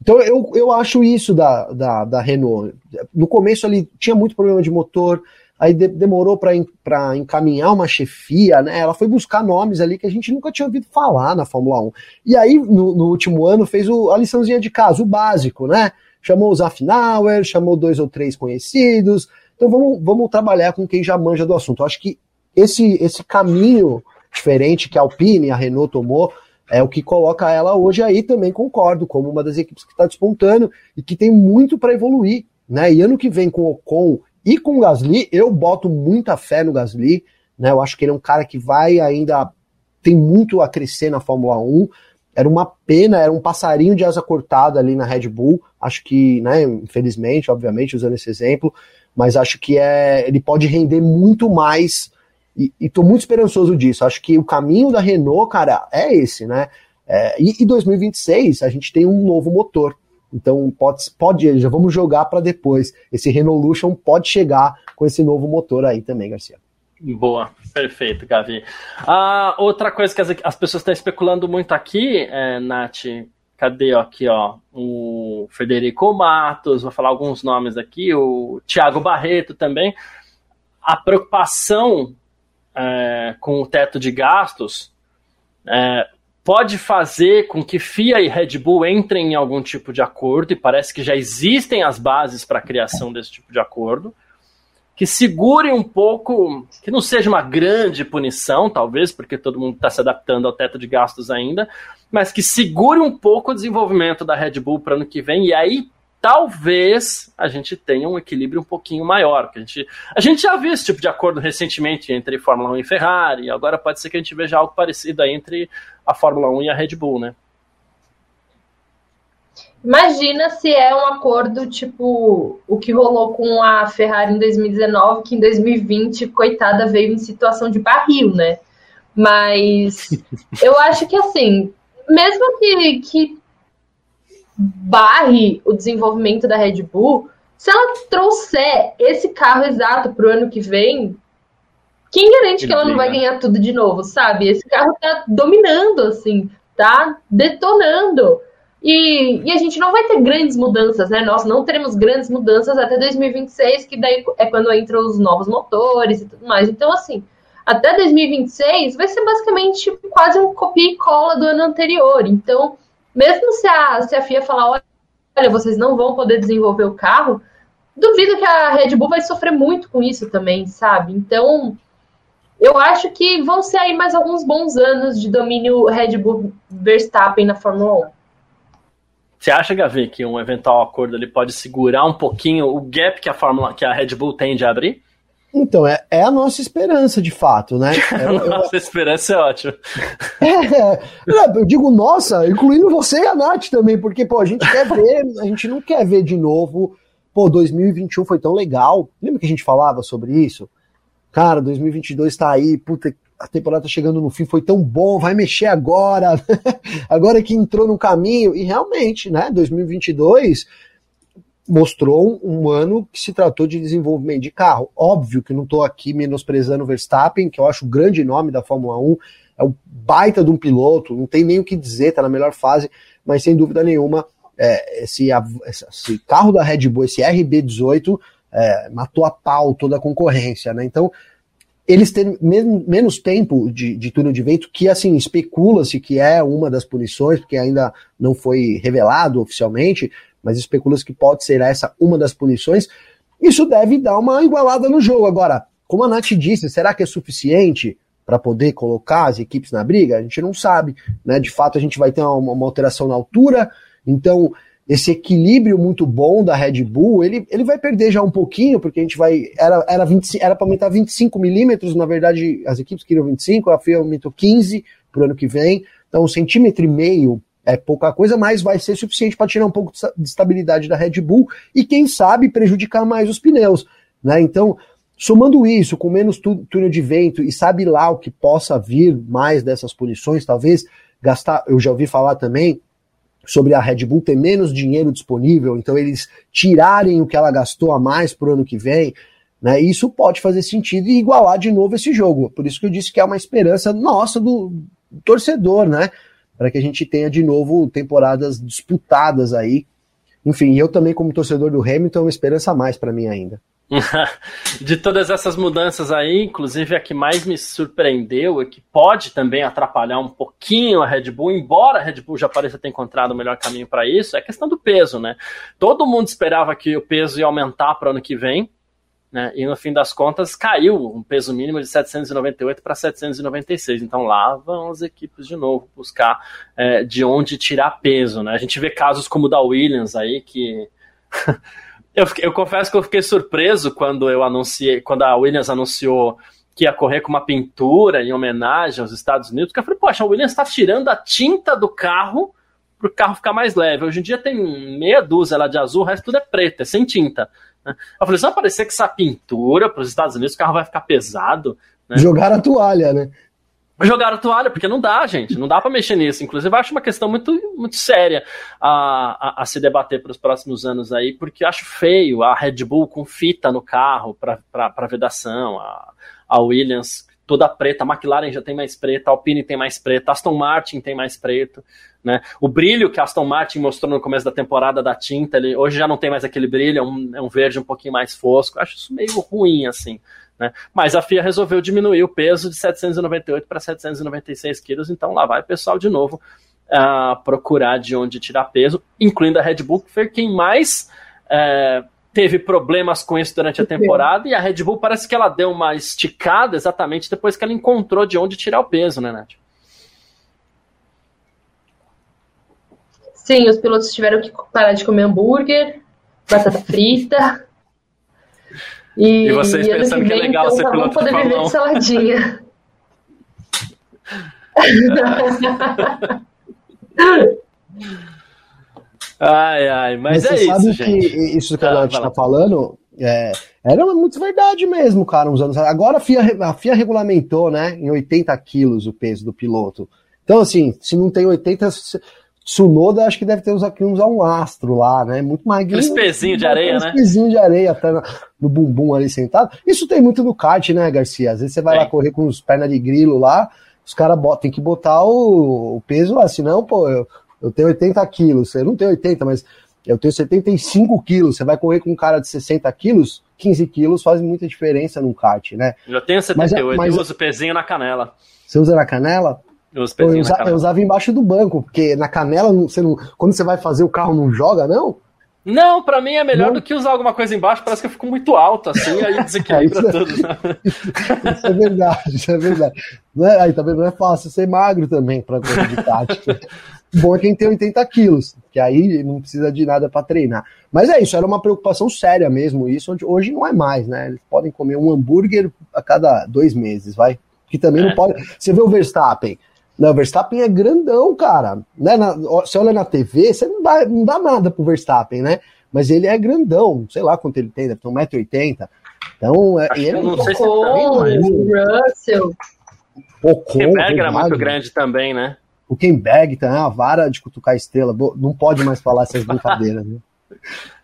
Então eu, eu acho isso da, da, da Renault. No começo ali tinha muito problema de motor, aí de, demorou para encaminhar uma chefia, né? Ela foi buscar nomes ali que a gente nunca tinha ouvido falar na Fórmula 1. E aí, no, no último ano, fez o, a liçãozinha de casa, o básico, né? Chamou os Afnauer, chamou dois ou três conhecidos. Então vamos, vamos trabalhar com quem já manja do assunto. Eu acho que esse, esse caminho diferente que a Alpine a Renault tomou, é o que coloca ela hoje aí também, concordo, como uma das equipes que está despontando e que tem muito para evoluir. Né? E ano que vem com o Ocon e com o Gasly, eu boto muita fé no Gasly, né? Eu acho que ele é um cara que vai ainda tem muito a crescer na Fórmula 1. Era uma pena, era um passarinho de asa cortada ali na Red Bull. Acho que, né, infelizmente, obviamente, usando esse exemplo, mas acho que é, ele pode render muito mais e, estou muito esperançoso disso. Acho que o caminho da Renault, cara, é esse, né? É, e, e 2026 a gente tem um novo motor. Então pode, pode já vamos jogar para depois. Esse Renolution pode chegar com esse novo motor aí também, Garcia. Boa, perfeito, Gavi. Ah, outra coisa que as, as pessoas estão especulando muito aqui, é, Nath, cadê aqui, ó, o Federico Matos, vou falar alguns nomes aqui, o Thiago Barreto também. A preocupação é, com o teto de gastos é, pode fazer com que FIA e Red Bull entrem em algum tipo de acordo, e parece que já existem as bases para a criação desse tipo de acordo, que segure um pouco, que não seja uma grande punição, talvez, porque todo mundo está se adaptando ao teto de gastos ainda, mas que segure um pouco o desenvolvimento da Red Bull para ano que vem, e aí talvez a gente tenha um equilíbrio um pouquinho maior. Que a, gente, a gente já viu esse tipo de acordo recentemente entre Fórmula 1 e Ferrari, agora pode ser que a gente veja algo parecido aí entre a Fórmula 1 e a Red Bull, né? Imagina se é um acordo tipo o que rolou com a Ferrari em 2019, que em 2020, coitada, veio em situação de barril, né? Mas eu acho que assim, mesmo que, que barre o desenvolvimento da Red Bull, se ela trouxer esse carro exato para o ano que vem, quem garante que ela não vai ganhar tudo de novo, sabe? Esse carro tá dominando, assim, tá detonando. E, e, a gente não vai ter grandes mudanças, né? Nós não teremos grandes mudanças até 2026, que daí é quando entram os novos motores e tudo mais. Então, assim, até 2026 vai ser basicamente quase um copia e cola do ano anterior. Então, mesmo se a, se a FIA falar, olha, vocês não vão poder desenvolver o carro, duvido que a Red Bull vai sofrer muito com isso também, sabe? Então, eu acho que vão ser aí mais alguns bons anos de domínio Red Bull Verstappen na Fórmula 1. Você acha, Gavi, que um eventual acordo ali pode segurar um pouquinho o gap que a Fórmula, que a Red Bull tem de abrir? Então, é, é a nossa esperança, de fato, né? É, a nossa esperança é ótimo. É, eu digo nossa, incluindo você e a Nath também, porque, pô, a gente quer ver, a gente não quer ver de novo, pô, 2021 foi tão legal. Lembra que a gente falava sobre isso? Cara, 2022 tá aí, puta, a temporada tá chegando no fim, foi tão bom, vai mexer agora, agora que entrou no caminho, e realmente, né, 2022 mostrou um, um, ano que se tratou de desenvolvimento de carro. Óbvio que não estou aqui menosprezando o Verstappen, que eu acho o grande nome da Fórmula 1, é o baita de um piloto, não tem nem o que dizer, tá na melhor fase, mas sem dúvida nenhuma, é, esse, esse, carro da Red Bull, esse RB18, é, matou a pau toda a concorrência, né? Então, eles têm men menos tempo de, de túnel de vento, que assim, especula-se que é uma das punições, porque ainda não foi revelado oficialmente, mas especula-se que pode ser essa uma das punições. Isso deve dar uma igualada no jogo. Agora, como a Nath disse, será que é suficiente para poder colocar as equipes na briga? A gente não sabe. Né? De fato, a gente vai ter uma, uma alteração na altura, então esse equilíbrio muito bom da Red Bull, ele, ele vai perder já um pouquinho, porque a gente vai. Era, era, 20, era para aumentar 25 milímetros, na verdade, as equipes queriam 25, a FIA aumentou 15 para o ano que vem. Então, um centímetro e meio é pouca coisa, mas vai ser suficiente para tirar um pouco de estabilidade da Red Bull e, quem sabe, prejudicar mais os pneus. Né? Então, somando isso, com menos túnel de vento e sabe lá o que possa vir mais dessas punições, talvez gastar. Eu já ouvi falar também sobre a Red Bull ter menos dinheiro disponível, então eles tirarem o que ela gastou a mais para o ano que vem. Né, isso pode fazer sentido e igualar de novo esse jogo. Por isso que eu disse que é uma esperança nossa do torcedor, né? Para que a gente tenha de novo temporadas disputadas aí. Enfim, eu também, como torcedor do Hamilton, é uma esperança a mais para mim ainda. de todas essas mudanças aí, inclusive a que mais me surpreendeu e que pode também atrapalhar um pouquinho a Red Bull, embora a Red Bull já pareça ter encontrado o melhor caminho para isso, é a questão do peso, né? Todo mundo esperava que o peso ia aumentar para o ano que vem, né? E no fim das contas caiu um peso mínimo de 798 para 796. Então lá vão as equipes de novo buscar é, de onde tirar peso. Né? A gente vê casos como o da Williams aí que. eu, eu confesso que eu fiquei surpreso quando eu anunciei, quando a Williams anunciou que ia correr com uma pintura em homenagem aos Estados Unidos, porque eu falei, poxa, a Williams está tirando a tinta do carro para o carro ficar mais leve. Hoje em dia tem meia dúzia lá de azul, o resto tudo é preto, é sem tinta. Né? Eu falei, se não aparecer que essa pintura para os Estados Unidos, o carro vai ficar pesado. Né? Jogar a toalha, né? Jogar a toalha, porque não dá, gente, não dá para mexer nisso. Inclusive, eu acho uma questão muito, muito séria a, a, a se debater para os próximos anos aí, porque eu acho feio a Red Bull com fita no carro para vedação, a, a Williams toda preta, a McLaren já tem mais preta, a Alpine tem mais preta, Aston Martin tem mais preto. Né? O brilho que a Aston Martin mostrou no começo da temporada da tinta, ele, hoje já não tem mais aquele brilho, é um, é um verde um pouquinho mais fosco. Acho isso meio ruim, assim. Né? Mas a FIA resolveu diminuir o peso de 798 para 796 quilos, então lá vai o pessoal de novo uh, procurar de onde tirar peso, incluindo a Red Bull, que foi quem mais uh, teve problemas com isso durante a temporada, e a Red Bull parece que ela deu uma esticada exatamente depois que ela encontrou de onde tirar o peso, né, Nath? Sim, os pilotos tiveram que parar de comer hambúrguer, batata frita. E, e vocês e pensando que, vem, é legal então, ser piloto poder de viver de saladinha. ai, ai, mas, mas é você isso, sabe gente. que isso que a gente tá falando é, era muito verdade mesmo, cara, uns anos Agora a FIA, a FIA regulamentou, né, em 80 quilos o peso do piloto. Então, assim, se não tem 80, Tsunoda acho que deve ter uns aqui uns um astro lá, né? Muito magrinho. Aqueles pezinhos de areia, né? pezinhos de areia até no, no, bumbum ali sentado. Isso tem muito no kart, né, Garcia? Às vezes você vai lá correr com os pernas de grilo lá, os caras tem que botar o, o, peso lá, senão, pô, eu, eu tenho 80 quilos. Eu não tenho 80, mas eu tenho 75 quilos. Você vai correr com um cara de 60 quilos, 15 quilos faz muita diferença num kart, né? Eu tenho 78, mas, mas, eu uso pezinho na canela. Você usa na canela? Eu, usa, eu, usava embaixo do banco, porque na canela, você não, quando você vai fazer o carro não joga, não? Não, pra mim é melhor não. do que usar alguma coisa embaixo, parece que eu fico muito alto, assim, aí desequilibra é, tudo. Né? Isso é verdade, isso é verdade. Não é, aí também não é fácil ser magro também pra coisa de tática. Bom é quem tem 80 quilos, que aí não precisa de nada para treinar. Mas é isso, era uma preocupação séria mesmo, isso hoje não é mais, né? Eles podem comer um hambúrguer a cada dois meses, vai. Que também não é. pode. Você vê o Verstappen, não, o Verstappen é grandão, cara. Né? Na, você olha na TV, você não dá, não dá nada pro Verstappen, né? Mas ele é grandão, sei lá quanto ele tem, deve ter 1,80m. Então, é, ele é não sei se o Russell. O Kemberg era muito grande também, né? O Kemberg também é uma vara de cutucar estrela. Não pode mais falar essas brincadeiras, né?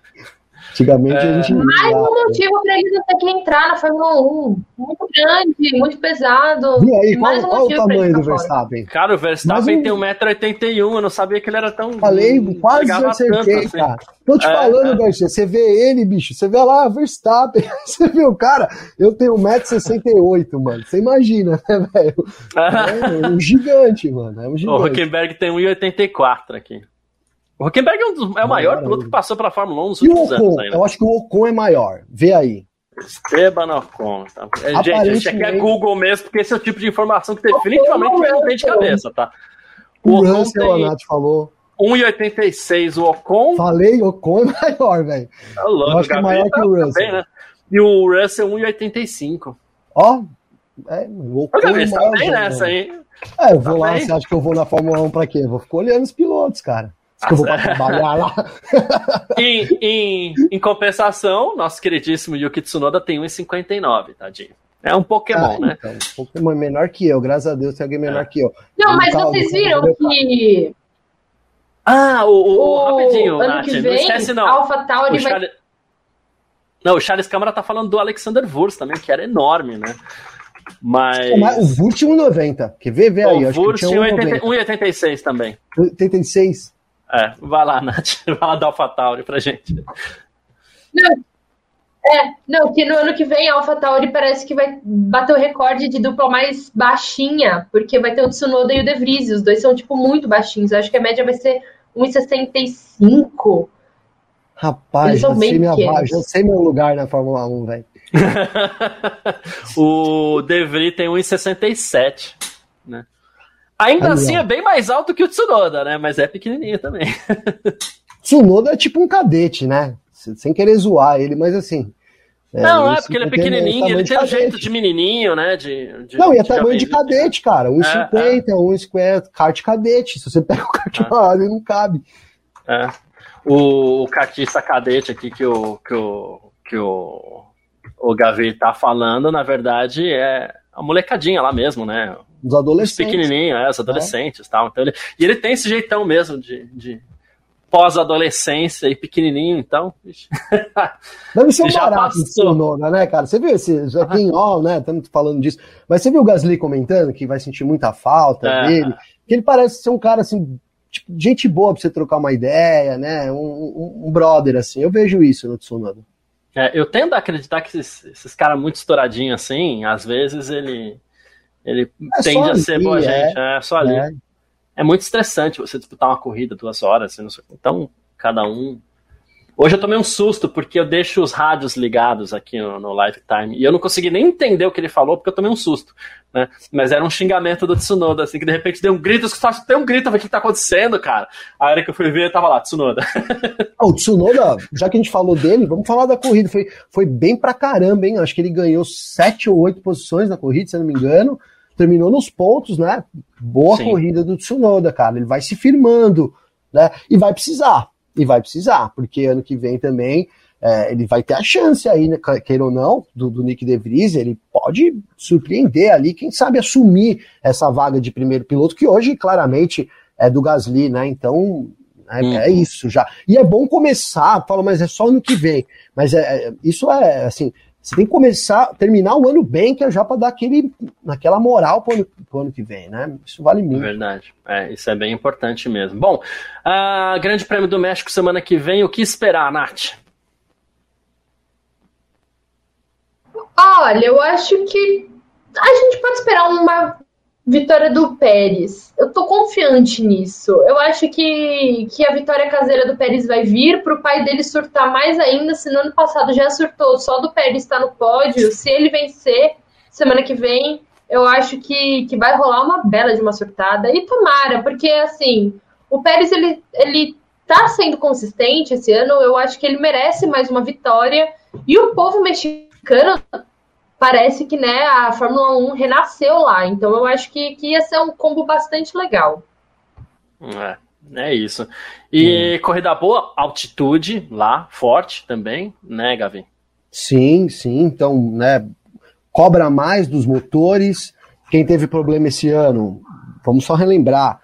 Antigamente é... a gente. Mais um motivo para eles ter que entrar na Fórmula 1. Muito grande, muito pesado. E aí, qual, um qual o tamanho do Verstappen? Cara, o Verstappen um... tem 1,81m, eu não sabia que ele era tão. Falei, quase acertei, assim. cara. Tô te é, falando, é. Garcia, você vê ele, bicho, você vê lá, Verstappen, você vê o cara, eu tenho 1,68m, mano. Você imagina, né, velho? É um gigante, mano. É um gigante. O Huckenberg tem 1,84 aqui. O Huckenberg é, um dos, é o maior piloto que passou para a Fórmula 1 nos últimos anos. Ainda. Eu acho que o Ocon é maior. Vê aí. Esteban Ocon. Tá? É, gente, isso aqui é Google mesmo, porque esse é o tipo de informação que definitivamente não tem de cabeça, tá? O, o Ocon Russell, tem... Nath falou. 1,86 o Ocon. Falei, Ocon é maior, velho. Tá louco, eu acho que é maior que o Russell. Também, né? E o Russell 1,85. Ó, é, o Ocon o é maior. Tá bem nessa aí. É, eu vou tá lá, bem? você acha que eu vou na Fórmula 1 pra quê? Eu vou ficar olhando os pilotos, cara que eu vou trabalhar lá. em, em, em, compensação, nosso queridíssimo Yuki Tsunoda tem 1,59, tadinho. É um Pokémon, ah, né? Então, um Pokémon menor que eu, graças a Deus tem alguém menor é. que eu. Não, mas vocês viram que. Ah, o, o, o rapidinho, ano Nath, que vem, não esquece não. Alpha Tauri vai. Charles... Não, o Charles Câmara tá falando do Alexander Wurst também, que era enorme, né? Mas. O Wurst 1,90. Quer ver? Vê aí. O Wurst 1,86 também. 86. É, vai lá, Nath, vai lá dar AlphaTauri pra gente. Não, é, não, que no ano que vem a AlphaTauri parece que vai bater o recorde de dupla mais baixinha, porque vai ter o Tsunoda e o De Vries, os dois são, tipo, muito baixinhos. Eu acho que a média vai ser 1,65. Rapaz, já sei, minha, já sei meu lugar na Fórmula 1, velho. o De Vries tem 1,67, né? Ainda assim é bem mais alto que o Tsunoda, né? Mas é pequenininho também. Tsunoda é tipo um cadete, né? Sem querer zoar ele, mas assim. É, não, é porque ele é pequenininho, ele tem um jeito de menininho, né? De, de não, e é tamanho de cadete, cara. 1,50, é, é. 1,50, kart cadete. Se você pega o kart é. ele não cabe. É. O, o kartista cadete aqui que o, que o, que o, o Gavi tá falando, na verdade, é a molecadinha lá mesmo, né? Os adolescentes. Pequenininho, é, os adolescentes é. tal. Então ele, e ele tem esse jeitão mesmo de, de pós-adolescência e pequenininho, então. Deve ser um já barato né, cara? Você viu esse Joaquim All, né? Estamos falando disso. Mas você viu o Gasly comentando que vai sentir muita falta é. dele? Que ele parece ser um cara assim. Tipo, gente boa pra você trocar uma ideia, né? Um, um, um brother, assim. Eu vejo isso no Tsunoda. É, eu tendo a acreditar que esses, esses caras muito estouradinhos assim, às vezes ele ele é tende a ser boa gente, é, é só ali. É. é. muito estressante você disputar uma corrida duas horas, assim, então cada um. Hoje eu tomei um susto porque eu deixo os rádios ligados aqui no, no Lifetime e eu não consegui nem entender o que ele falou porque eu tomei um susto, né? Mas era um xingamento do Tsunoda, assim, que de repente deu um grito, eu só tem um grito, o que tá acontecendo, cara? A hora que eu fui ver, tava lá, Tsunoda. o Tsunoda, já que a gente falou dele, vamos falar da corrida. Foi, foi bem pra caramba, hein? Acho que ele ganhou sete ou oito posições na corrida, se eu não me engano terminou nos pontos, né? Boa Sim. corrida do Tsunoda, cara. Ele vai se firmando, né? E vai precisar, e vai precisar, porque ano que vem também é, ele vai ter a chance aí, né, queira ou não, do, do Nick De Vries, ele pode surpreender ali, quem sabe assumir essa vaga de primeiro piloto, que hoje claramente é do Gasly, né? Então é, uhum. é, isso já. E é bom começar, fala, mas é só ano que vem. Mas é, é isso é assim, você tem que começar, terminar o ano bem, que é já para dar aquele, aquela moral para o ano, ano, que vem, né? Isso vale muito. Verdade. É, isso é bem importante mesmo. Bom, uh, Grande Prêmio do México semana que vem, o que esperar, Nath? Olha, eu acho que a gente pode esperar uma Vitória do Pérez. Eu tô confiante nisso. Eu acho que, que a vitória caseira do Pérez vai vir para o pai dele surtar mais ainda. Se no ano passado já surtou só do Pérez estar no pódio, se ele vencer semana que vem, eu acho que, que vai rolar uma bela de uma surtada. E tomara, porque assim, o Pérez ele, ele tá sendo consistente esse ano. Eu acho que ele merece mais uma vitória. E o povo mexicano parece que né, a Fórmula 1 renasceu lá. Então eu acho que, que ia ser um combo bastante legal. É, é isso. E hum. corrida boa, altitude lá, forte também, né, Gavi? Sim, sim. Então, né, cobra mais dos motores. Quem teve problema esse ano, vamos só relembrar.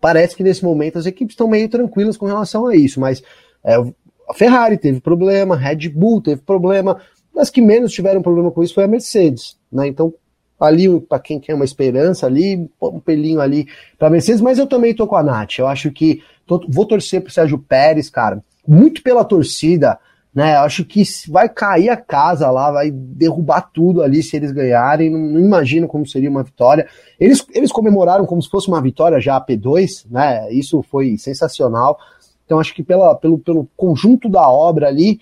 Parece que nesse momento as equipes estão meio tranquilas com relação a isso, mas é, a Ferrari teve problema, a Red Bull teve problema, as que menos tiveram problema com isso foi a Mercedes, né? Então, ali, para quem quer uma esperança ali, um pelinho ali para Mercedes, mas eu também tô com a Nath. Eu acho que tô, vou torcer pro Sérgio Pérez, cara, muito pela torcida, né? Eu acho que vai cair a casa lá, vai derrubar tudo ali se eles ganharem. Não, não, imagino como seria uma vitória. Eles, eles comemoraram como se fosse uma vitória já a P2, né? Isso foi sensacional. Então acho que pela, pelo, pelo conjunto da obra ali,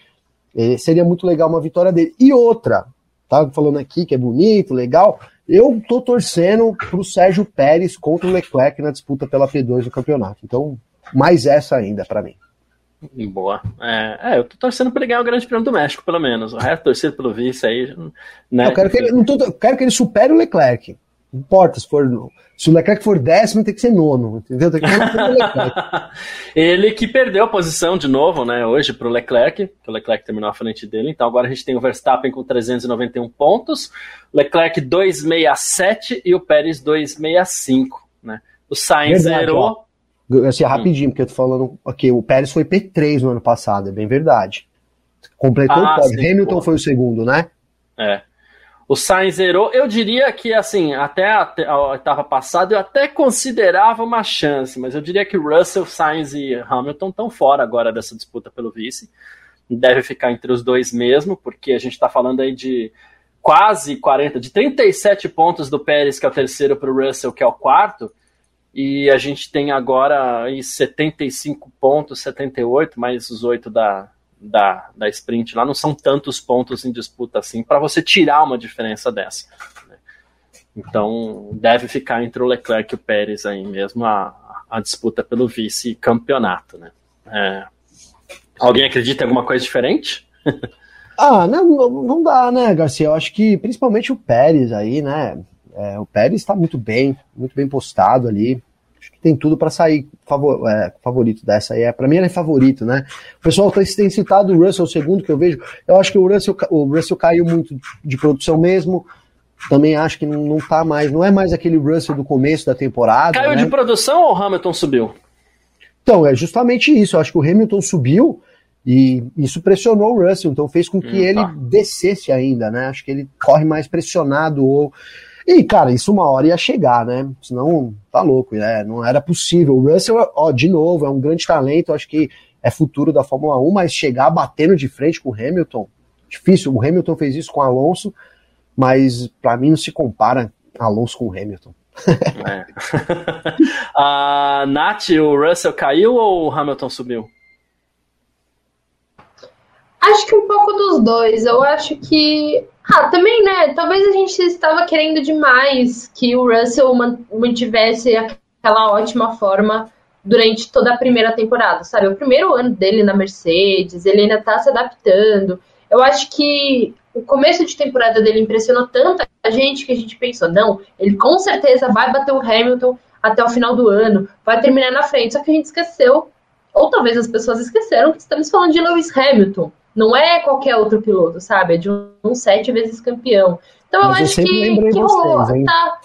é, seria muito legal uma vitória dele. E outra, tá falando aqui que é bonito, legal. Eu tô torcendo pro Sérgio Pérez contra o Leclerc na disputa pela P2 do campeonato. Então, mais essa ainda para mim. Boa. É, é, eu tô torcendo pra ele ganhar o Grande Prêmio do México, pelo menos. O resto torcer pelo vice aí. Né? Eu quero que ele, tô, quero que ele supere o Leclerc. Não importa se for. Se o Leclerc for décimo, tem que ser nono, entendeu? Tem que ele que perdeu a posição de novo, né, hoje para o Leclerc, que o Leclerc terminou à frente dele. Então agora a gente tem o Verstappen com 391 pontos, Leclerc 267 e o Pérez 265, né? O Sainz verdade, zerou. Ó. Assim, rapidinho, hum. porque eu tô falando aqui, o Pérez foi P3 no ano passado, é bem verdade. Completou ah, o pódio. Hamilton pô. foi o segundo, né? É. O Sainz zerou. Eu diria que, assim, até a, a etapa passada eu até considerava uma chance, mas eu diria que Russell, Sainz e Hamilton estão fora agora dessa disputa pelo vice. Deve ficar entre os dois mesmo, porque a gente está falando aí de quase 40, de 37 pontos do Pérez, que é o terceiro, para o Russell, que é o quarto. E a gente tem agora aí 75 pontos, 78, mais os oito da, da, da sprint lá, não são tantos pontos em disputa assim para você tirar uma diferença dessa. Né? Então deve ficar entre o Leclerc e o Pérez aí mesmo a, a disputa pelo vice-campeonato. Né? É... Alguém acredita em alguma coisa diferente? ah, não, não dá, né, Garcia? Eu acho que principalmente o Pérez aí, né? É, o Pérez está muito bem, muito bem postado ali que tem tudo para sair favor, é, favorito dessa aí. É, para mim ele é favorito, né? O pessoal tem, tem citado o Russell, o segundo que eu vejo. Eu acho que o Russell, o Russell caiu muito de produção mesmo. Também acho que não, não tá mais, não é mais aquele Russell do começo da temporada. Caiu né? de produção ou o Hamilton subiu? Então, é justamente isso. Eu acho que o Hamilton subiu e isso pressionou o Russell, então fez com que hum, ele tá. descesse ainda, né? Acho que ele corre mais pressionado ou e, cara, isso uma hora ia chegar, né? Senão, tá louco, né? Não era possível. O Russell, ó, de novo, é um grande talento, acho que é futuro da Fórmula 1, mas chegar batendo de frente com o Hamilton, difícil. O Hamilton fez isso com o Alonso, mas para mim não se compara Alonso com o Hamilton. é. a Nath, o Russell caiu ou o Hamilton subiu? Acho que um pouco dos dois. Eu acho que ah, também, né? Talvez a gente estava querendo demais que o Russell mantivesse aquela ótima forma durante toda a primeira temporada, sabe? O primeiro ano dele na Mercedes, ele ainda tá se adaptando. Eu acho que o começo de temporada dele impressionou tanto a gente que a gente pensou, não, ele com certeza vai bater o Hamilton até o final do ano, vai terminar na frente. Só que a gente esqueceu, ou talvez as pessoas esqueceram, que estamos falando de Lewis Hamilton. Não é qualquer outro piloto, sabe? É de um, um sete vezes campeão. Então eu acho que, que rolou. Vocês, tá.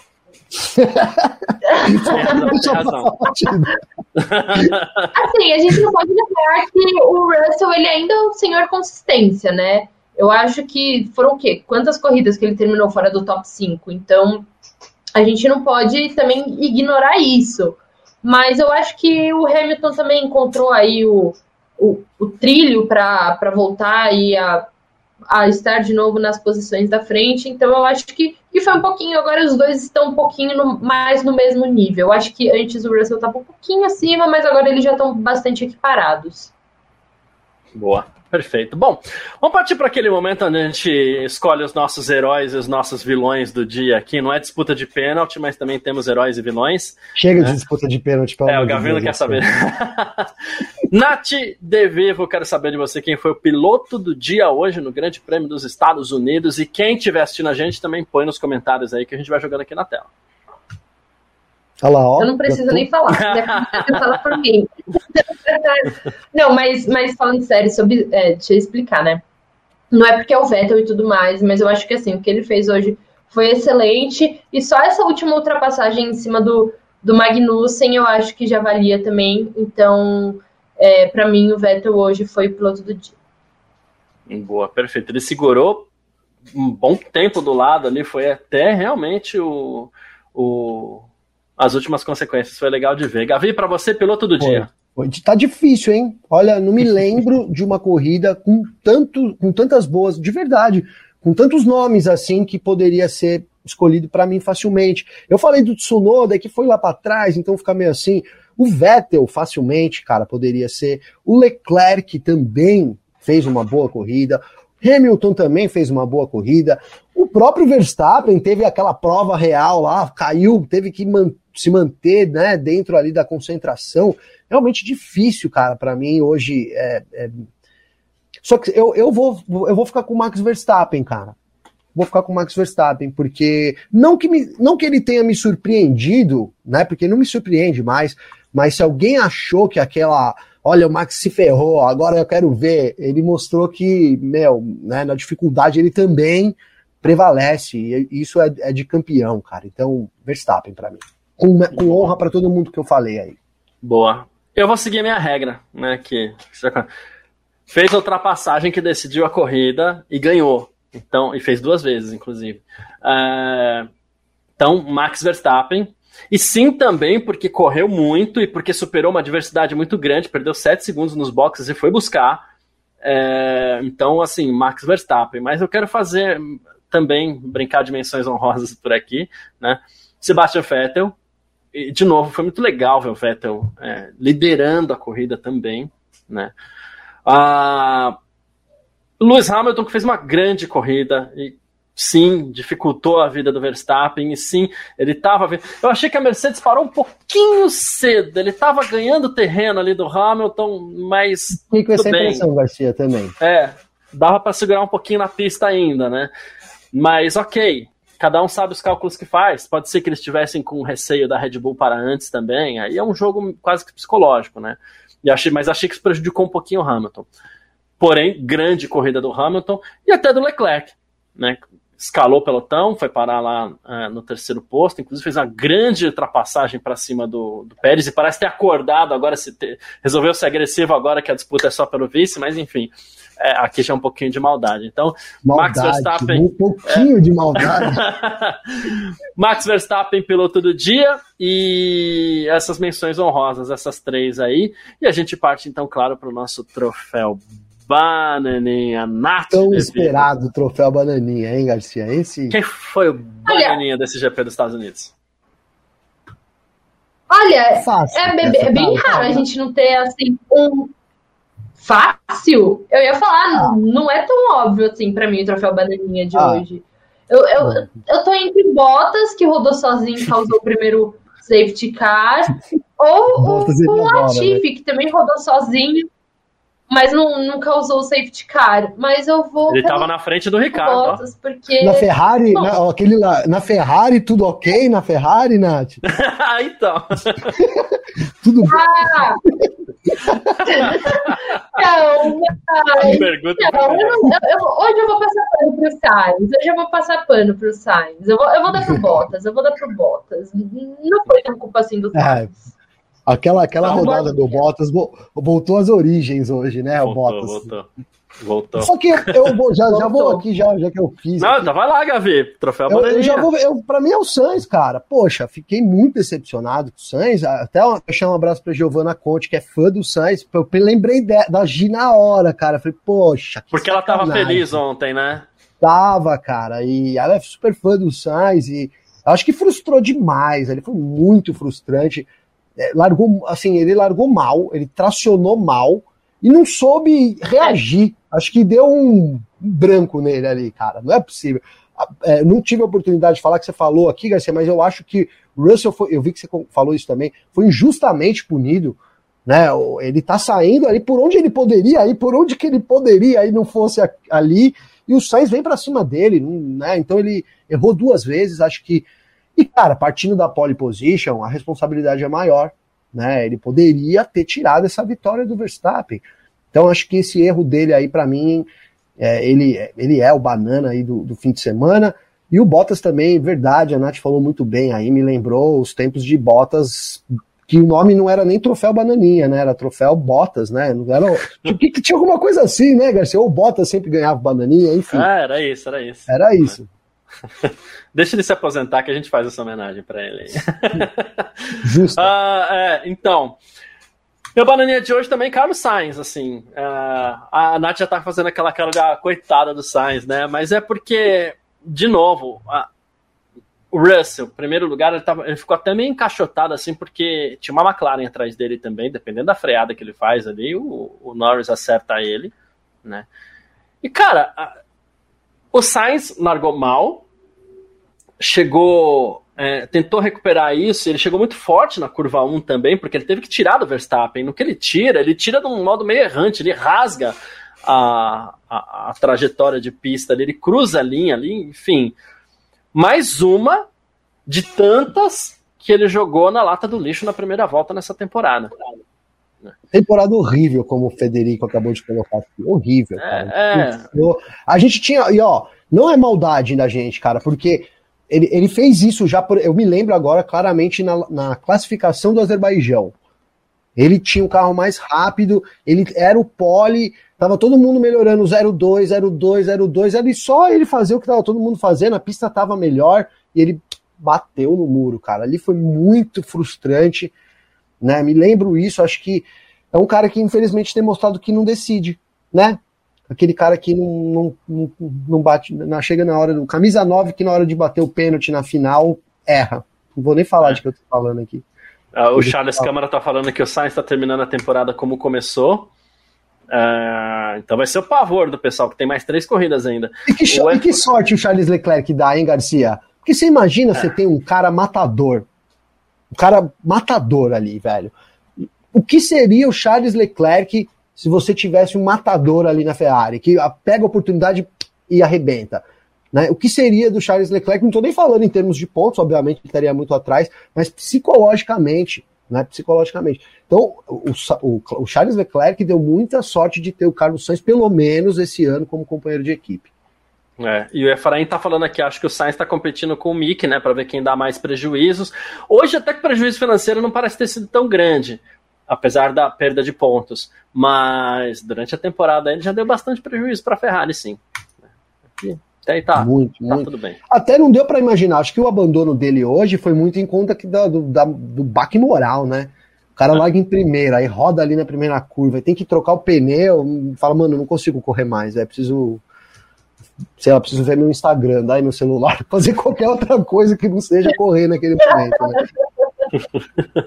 assim, a gente não pode negar que o Russell ele ainda é um senhor consistência, né? Eu acho que foram o quê? Quantas corridas que ele terminou fora do top 5? Então, a gente não pode também ignorar isso. Mas eu acho que o Hamilton também encontrou aí o, o, o trilho para voltar aí a, a estar de novo nas posições da frente. Então eu acho que, que foi um pouquinho. Agora os dois estão um pouquinho no, mais no mesmo nível. Eu acho que antes o Russell estava um pouquinho acima, mas agora eles já estão bastante equiparados. Boa. Perfeito. Bom, vamos partir para aquele momento onde a gente escolhe os nossos heróis e os nossos vilões do dia aqui. Não é disputa de pênalti, mas também temos heróis e vilões. Chega né? de disputa de pênalti, pelo É, o Gavino quer saber. Nath De Vivo, quero saber de você quem foi o piloto do dia hoje no Grande Prêmio dos Estados Unidos. E quem estiver assistindo a gente também põe nos comentários aí que a gente vai jogando aqui na tela. Olha lá, ó, eu não preciso nem falar, né? fala por mim. não, mas, mas falando sério, sobre, é, deixa eu explicar, né? Não é porque é o Vettel e tudo mais, mas eu acho que assim, o que ele fez hoje foi excelente. E só essa última ultrapassagem em cima do, do Magnussen eu acho que já valia também. Então, é, para mim, o Vettel hoje foi o piloto do dia. Boa, perfeito. Ele segurou um bom tempo do lado ali, foi até realmente o, o as últimas consequências. Foi legal de ver. Gavi, para você, piloto do Foi. dia. Tá difícil, hein? Olha, não me lembro de uma corrida com, tanto, com tantas boas, de verdade, com tantos nomes assim que poderia ser escolhido para mim facilmente. Eu falei do Tsunoda que foi lá para trás, então fica meio assim. O Vettel facilmente, cara, poderia ser. O Leclerc também fez uma boa corrida. Hamilton também fez uma boa corrida. O próprio Verstappen teve aquela prova real lá, caiu, teve que man se manter né, dentro ali da concentração. Realmente difícil, cara, para mim hoje. É, é... Só que eu, eu, vou, eu vou ficar com o Max Verstappen, cara. Vou ficar com o Max Verstappen, porque não que, me, não que ele tenha me surpreendido, né? Porque não me surpreende mais, mas se alguém achou que aquela olha, o Max se ferrou, agora eu quero ver. Ele mostrou que, meu, né, na dificuldade ele também prevalece, e isso é, é de campeão, cara. Então, Verstappen para mim. Com, com honra para todo mundo que eu falei aí. Boa. Eu vou seguir a minha regra, né, que fez a ultrapassagem que decidiu a corrida e ganhou. Então, e fez duas vezes, inclusive. É, então, Max Verstappen, e sim também porque correu muito e porque superou uma diversidade muito grande, perdeu 7 segundos nos boxes e foi buscar. É, então, assim, Max Verstappen. Mas eu quero fazer também, brincar de menções honrosas por aqui, né? Sebastian Vettel. E, de novo, foi muito legal ver o Vettel é, liderando a corrida também, né? Ah, Lewis Hamilton que fez uma grande corrida e sim, dificultou a vida do Verstappen, e sim, ele estava. Eu achei que a Mercedes parou um pouquinho cedo, ele estava ganhando terreno ali do Hamilton, mas. Fiquei com essa bem. impressão, Garcia, também. É, dava para segurar um pouquinho na pista ainda, né? Mas ok, cada um sabe os cálculos que faz. Pode ser que eles estivessem com receio da Red Bull para antes também. Aí é um jogo quase que psicológico, né? E achei, mas achei que isso prejudicou um pouquinho o Hamilton. Porém, grande corrida do Hamilton e até do Leclerc, né? escalou o pelotão, foi parar lá uh, no terceiro posto, inclusive fez uma grande ultrapassagem para cima do, do, Pérez e parece ter acordado agora, se ter, resolveu ser agressivo agora que a disputa é só pelo vice, mas enfim, é, aqui já é um pouquinho de maldade. Então, maldade, Max Verstappen. Um pouquinho é, de maldade. Max Verstappen, piloto do dia, e essas menções honrosas, essas três aí. E a gente parte, então, claro, para o nosso troféu Bananinha, Nath. Tão esperado o troféu Bananinha, hein, Garcia? Esse... Quem foi o Bananinha Olha, desse GP dos Estados Unidos? Olha, Fácil, é, bem, é bem raro a gente não ter assim um fácil. Eu ia falar, ah. não é tão óbvio assim para mim o troféu Bananinha de ah. hoje. Eu, eu, ah. eu tô entre Bottas, que rodou sozinho e causou o primeiro safety car, ou o, o Latifi, né? que também rodou sozinho mas não, não causou safety car. Mas eu vou. Ele estava na frente do Ricardo. Bottas, porque... Na Ferrari, na, aquele lá, na Ferrari, tudo ok na Ferrari, Nath? então. tudo ah. Calma. Não, eu eu, hoje eu vou passar pano pro Sainz. Hoje eu vou passar pano pro Sainz. Eu vou, eu vou dar pro Bottas. Eu vou dar pro Bottas. Não foi culpa assim do é. Sainz. Aquela, aquela rodada do Bottas voltou às origens hoje, né? Voltou, o Bottas. Voltou. Voltou. Só que eu vou, já, já vou aqui, já, já que eu fiz. Não, aqui. então vai lá, Gavi. Troféu eu, eu já vou, eu, Pra mim é o Sainz, cara. Poxa, fiquei muito decepcionado com o Sainz. Até deixar um abraço pra Giovana Conte, que é fã do Sainz. Eu lembrei de, da Gi na hora, cara. Falei, poxa. Porque ela tava feliz ontem, né? Tava, cara. E ela é super fã do Sainz. E acho que frustrou demais. Ele foi muito frustrante. É, largou, assim, ele largou mal, ele tracionou mal e não soube reagir. Acho que deu um branco nele ali, cara. Não é possível. É, não tive a oportunidade de falar que você falou aqui, Garcia, mas eu acho que Russell foi, eu vi que você falou isso também, foi injustamente punido. Né? Ele tá saindo ali por onde ele poderia ir, por onde que ele poderia ir não fosse ali, e o Sainz vem para cima dele, né? Então ele errou duas vezes, acho que. E, cara, partindo da pole position, a responsabilidade é maior. Né? Ele poderia ter tirado essa vitória do Verstappen. Então acho que esse erro dele aí, para mim, é, ele, ele é o banana aí do, do fim de semana. E o Bottas também, verdade, a Nath falou muito bem aí, me lembrou os tempos de Bottas, que o nome não era nem troféu bananinha, né? Era troféu Bottas, né? Não era, que, que tinha alguma coisa assim, né, Garcia? Ou Bottas sempre ganhava bananinha, enfim. Ah, era isso, era isso. Era isso. Deixa ele se aposentar que a gente faz essa homenagem para ele. Justo. Ah, é, então, meu bananinha de hoje também, Carlos Sainz, assim. Uh, a Nath já tá fazendo aquela cara da coitada do Sainz, né? Mas é porque, de novo, a, o Russell, primeiro lugar, ele, tava, ele ficou até meio encaixotado, assim, porque tinha uma McLaren atrás dele também, dependendo da freada que ele faz ali, o, o Norris acerta ele, né? E, cara, a, o Sainz largou mal, chegou é, tentou recuperar isso, ele chegou muito forte na curva 1 também, porque ele teve que tirar do Verstappen. No que ele tira, ele tira de um modo meio errante, ele rasga a, a, a trajetória de pista ali, ele cruza a linha ali, enfim. Mais uma de tantas que ele jogou na lata do lixo na primeira volta nessa temporada. Temporada horrível, como o Federico acabou de colocar aqui. Horrível, cara. É, é. A gente tinha. E ó, não é maldade da gente, cara, porque ele, ele fez isso já, por, eu me lembro agora claramente na, na classificação do Azerbaijão. Ele tinha um carro mais rápido, ele era o pole, tava todo mundo melhorando 02, 02, 02, era só ele fazer o que tava todo mundo fazendo, a pista tava melhor e ele bateu no muro, cara. Ali foi muito frustrante, né? Me lembro isso, acho que é um cara que infelizmente tem mostrado que não decide, né? Aquele cara que não, não, não, bate, não chega na hora do. Camisa 9 que na hora de bater o pênalti na final erra. Não vou nem falar é. de que eu tô falando aqui. Uh, o Charles Câmara tá falando que o Sainz está terminando a temporada como começou. Uh, então vai ser o pavor do pessoal, que tem mais três corridas ainda. E que, o... e que sorte o Charles Leclerc dá, hein, Garcia? Porque você imagina é. você tem um cara matador. Um cara matador ali, velho. O que seria o Charles Leclerc se você tivesse um matador ali na Ferrari, que pega a oportunidade e arrebenta. Né? O que seria do Charles Leclerc? Não estou nem falando em termos de pontos, obviamente ele estaria muito atrás, mas psicologicamente. Né, psicologicamente. Então, o, o, o, Charles Leclerc deu muita sorte de ter o Carlos Sainz, pelo menos esse ano, como companheiro de equipe. É, e o Efraim tá falando aqui, acho que o Sainz está competindo com o Mick, né, para ver quem dá mais prejuízos. Hoje, até que o prejuízo financeiro não parece ter sido tão grande apesar da perda de pontos. Mas durante a temporada ele já deu bastante prejuízo para a Ferrari, sim. E aí tá, muito, tá muito. tudo bem. Até não deu para imaginar. Acho que o abandono dele hoje foi muito em conta que da, do, da, do baque moral, né? O cara é. larga em primeira, aí roda ali na primeira curva, tem que trocar o pneu, fala, mano, não consigo correr mais, é preciso sei lá, preciso ver meu Instagram, daí meu celular, fazer qualquer outra coisa que não seja correr naquele momento, né?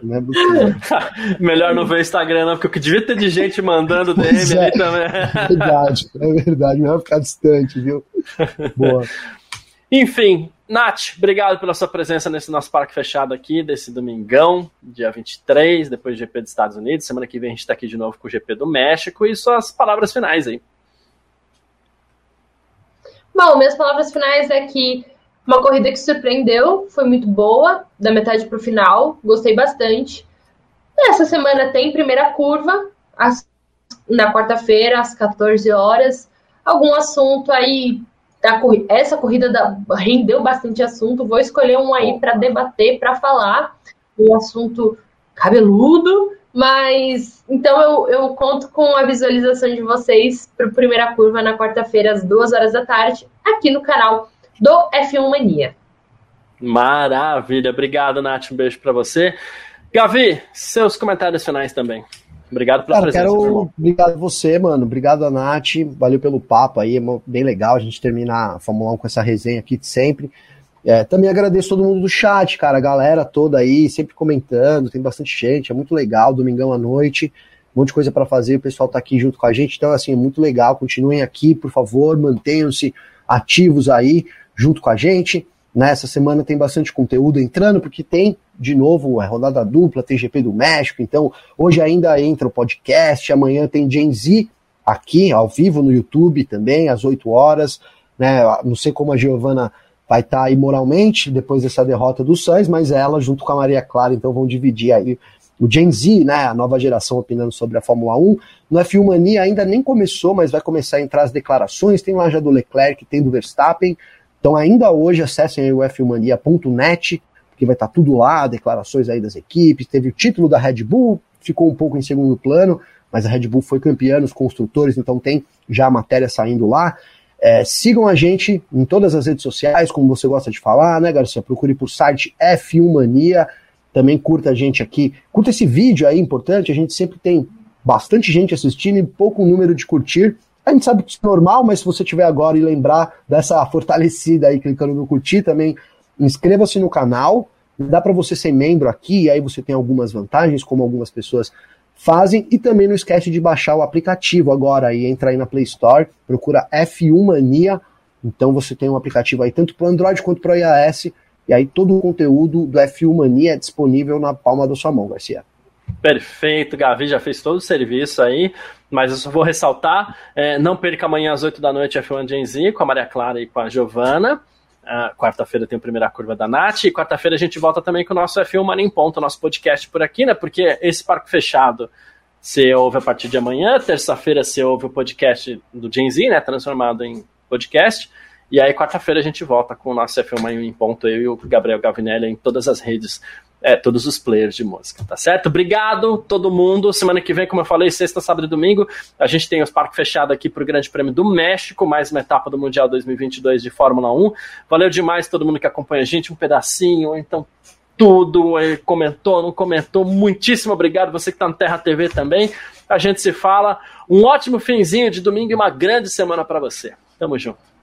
Não é Melhor não ver o Instagram, não, porque o que devia ter de gente mandando DM é, ali também. É verdade, é verdade. Melhor ficar distante, viu? Boa. Enfim, Nath, obrigado pela sua presença nesse nosso parque fechado aqui, desse domingão, dia 23, depois do GP dos Estados Unidos. Semana que vem a gente está aqui de novo com o GP do México e suas palavras finais aí. Bom, minhas palavras finais é que uma corrida que surpreendeu, foi muito boa, da metade para o final, gostei bastante. Essa semana tem primeira curva, às, na quarta-feira, às 14 horas. Algum assunto aí. Da, essa corrida da, rendeu bastante assunto. Vou escolher um aí para debater, para falar. Um assunto cabeludo, mas então eu, eu conto com a visualização de vocês para a primeira curva na quarta-feira, às duas horas da tarde, aqui no canal do F1 Mania. Maravilha, obrigado, Nath. Um beijo para você. Gavi, seus comentários finais também. Obrigado pela Cara, presença. Quero... Obrigado a você, mano. Obrigado a Nath. Valeu pelo papo aí. É bem legal a gente terminar a Fórmula 1 com essa resenha aqui de sempre. É, também agradeço todo mundo do chat, cara, a galera toda aí, sempre comentando, tem bastante gente, é muito legal, domingão à noite, um monte de coisa para fazer, o pessoal tá aqui junto com a gente, então assim, é muito legal, continuem aqui, por favor, mantenham-se ativos aí, junto com a gente, nessa semana tem bastante conteúdo entrando, porque tem, de novo, a rodada dupla, tem GP do México, então hoje ainda entra o podcast, amanhã tem Gen Z aqui, ao vivo no YouTube também, às 8 horas, né, não sei como a Giovana vai estar tá imoralmente depois dessa derrota do Sainz, mas ela, junto com a Maria Clara, então vão dividir aí o Gen Z, né, a nova geração opinando sobre a Fórmula 1. No F1 Mania ainda nem começou, mas vai começar a entrar as declarações, tem lá já do Leclerc, tem do Verstappen, então ainda hoje acessem o f1mania.net, porque vai estar tá tudo lá, declarações aí das equipes, teve o título da Red Bull, ficou um pouco em segundo plano, mas a Red Bull foi campeã nos construtores, então tem já a matéria saindo lá. É, sigam a gente em todas as redes sociais, como você gosta de falar, né, Garcia? Procure por site F1 Mania. Também curta a gente aqui. Curta esse vídeo aí, importante. A gente sempre tem bastante gente assistindo e pouco número de curtir. A gente sabe que isso é normal, mas se você tiver agora e lembrar dessa fortalecida aí, clicando no curtir também, inscreva-se no canal. Dá para você ser membro aqui, e aí você tem algumas vantagens, como algumas pessoas fazem. E também não esquece de baixar o aplicativo agora aí, entra aí na Play Store, procura F1 Mania. Então você tem um aplicativo aí tanto para Android quanto para iOS. E aí todo o conteúdo do F1 Mania é disponível na palma da sua mão, Garcia. Perfeito, Gavi já fez todo o serviço aí, mas eu só vou ressaltar, é, não perca amanhã às 8 da noite F1 Gen Z com a Maria Clara e com a Giovana. Uh, quarta-feira tem a primeira curva da Nath, e quarta-feira a gente volta também com o nosso F1 Mania em Ponto, nosso podcast por aqui, né? Porque esse parque fechado você ouve a partir de amanhã, terça-feira você ouve o podcast do Gen Z, né? Transformado em podcast. E aí, quarta-feira, a gente volta com o nosso F1 Mania em Ponto, eu e o Gabriel Gavinelli em todas as redes é, todos os players de música, tá certo? Obrigado, todo mundo. Semana que vem, como eu falei, sexta, sábado e domingo, a gente tem os parques fechados aqui para o Grande Prêmio do México, mais uma etapa do Mundial 2022 de Fórmula 1. Valeu demais todo mundo que acompanha a gente, um pedacinho, então tudo, comentou, não comentou. Muitíssimo obrigado, você que está no Terra TV também. A gente se fala. Um ótimo finzinho de domingo e uma grande semana para você. Tamo junto.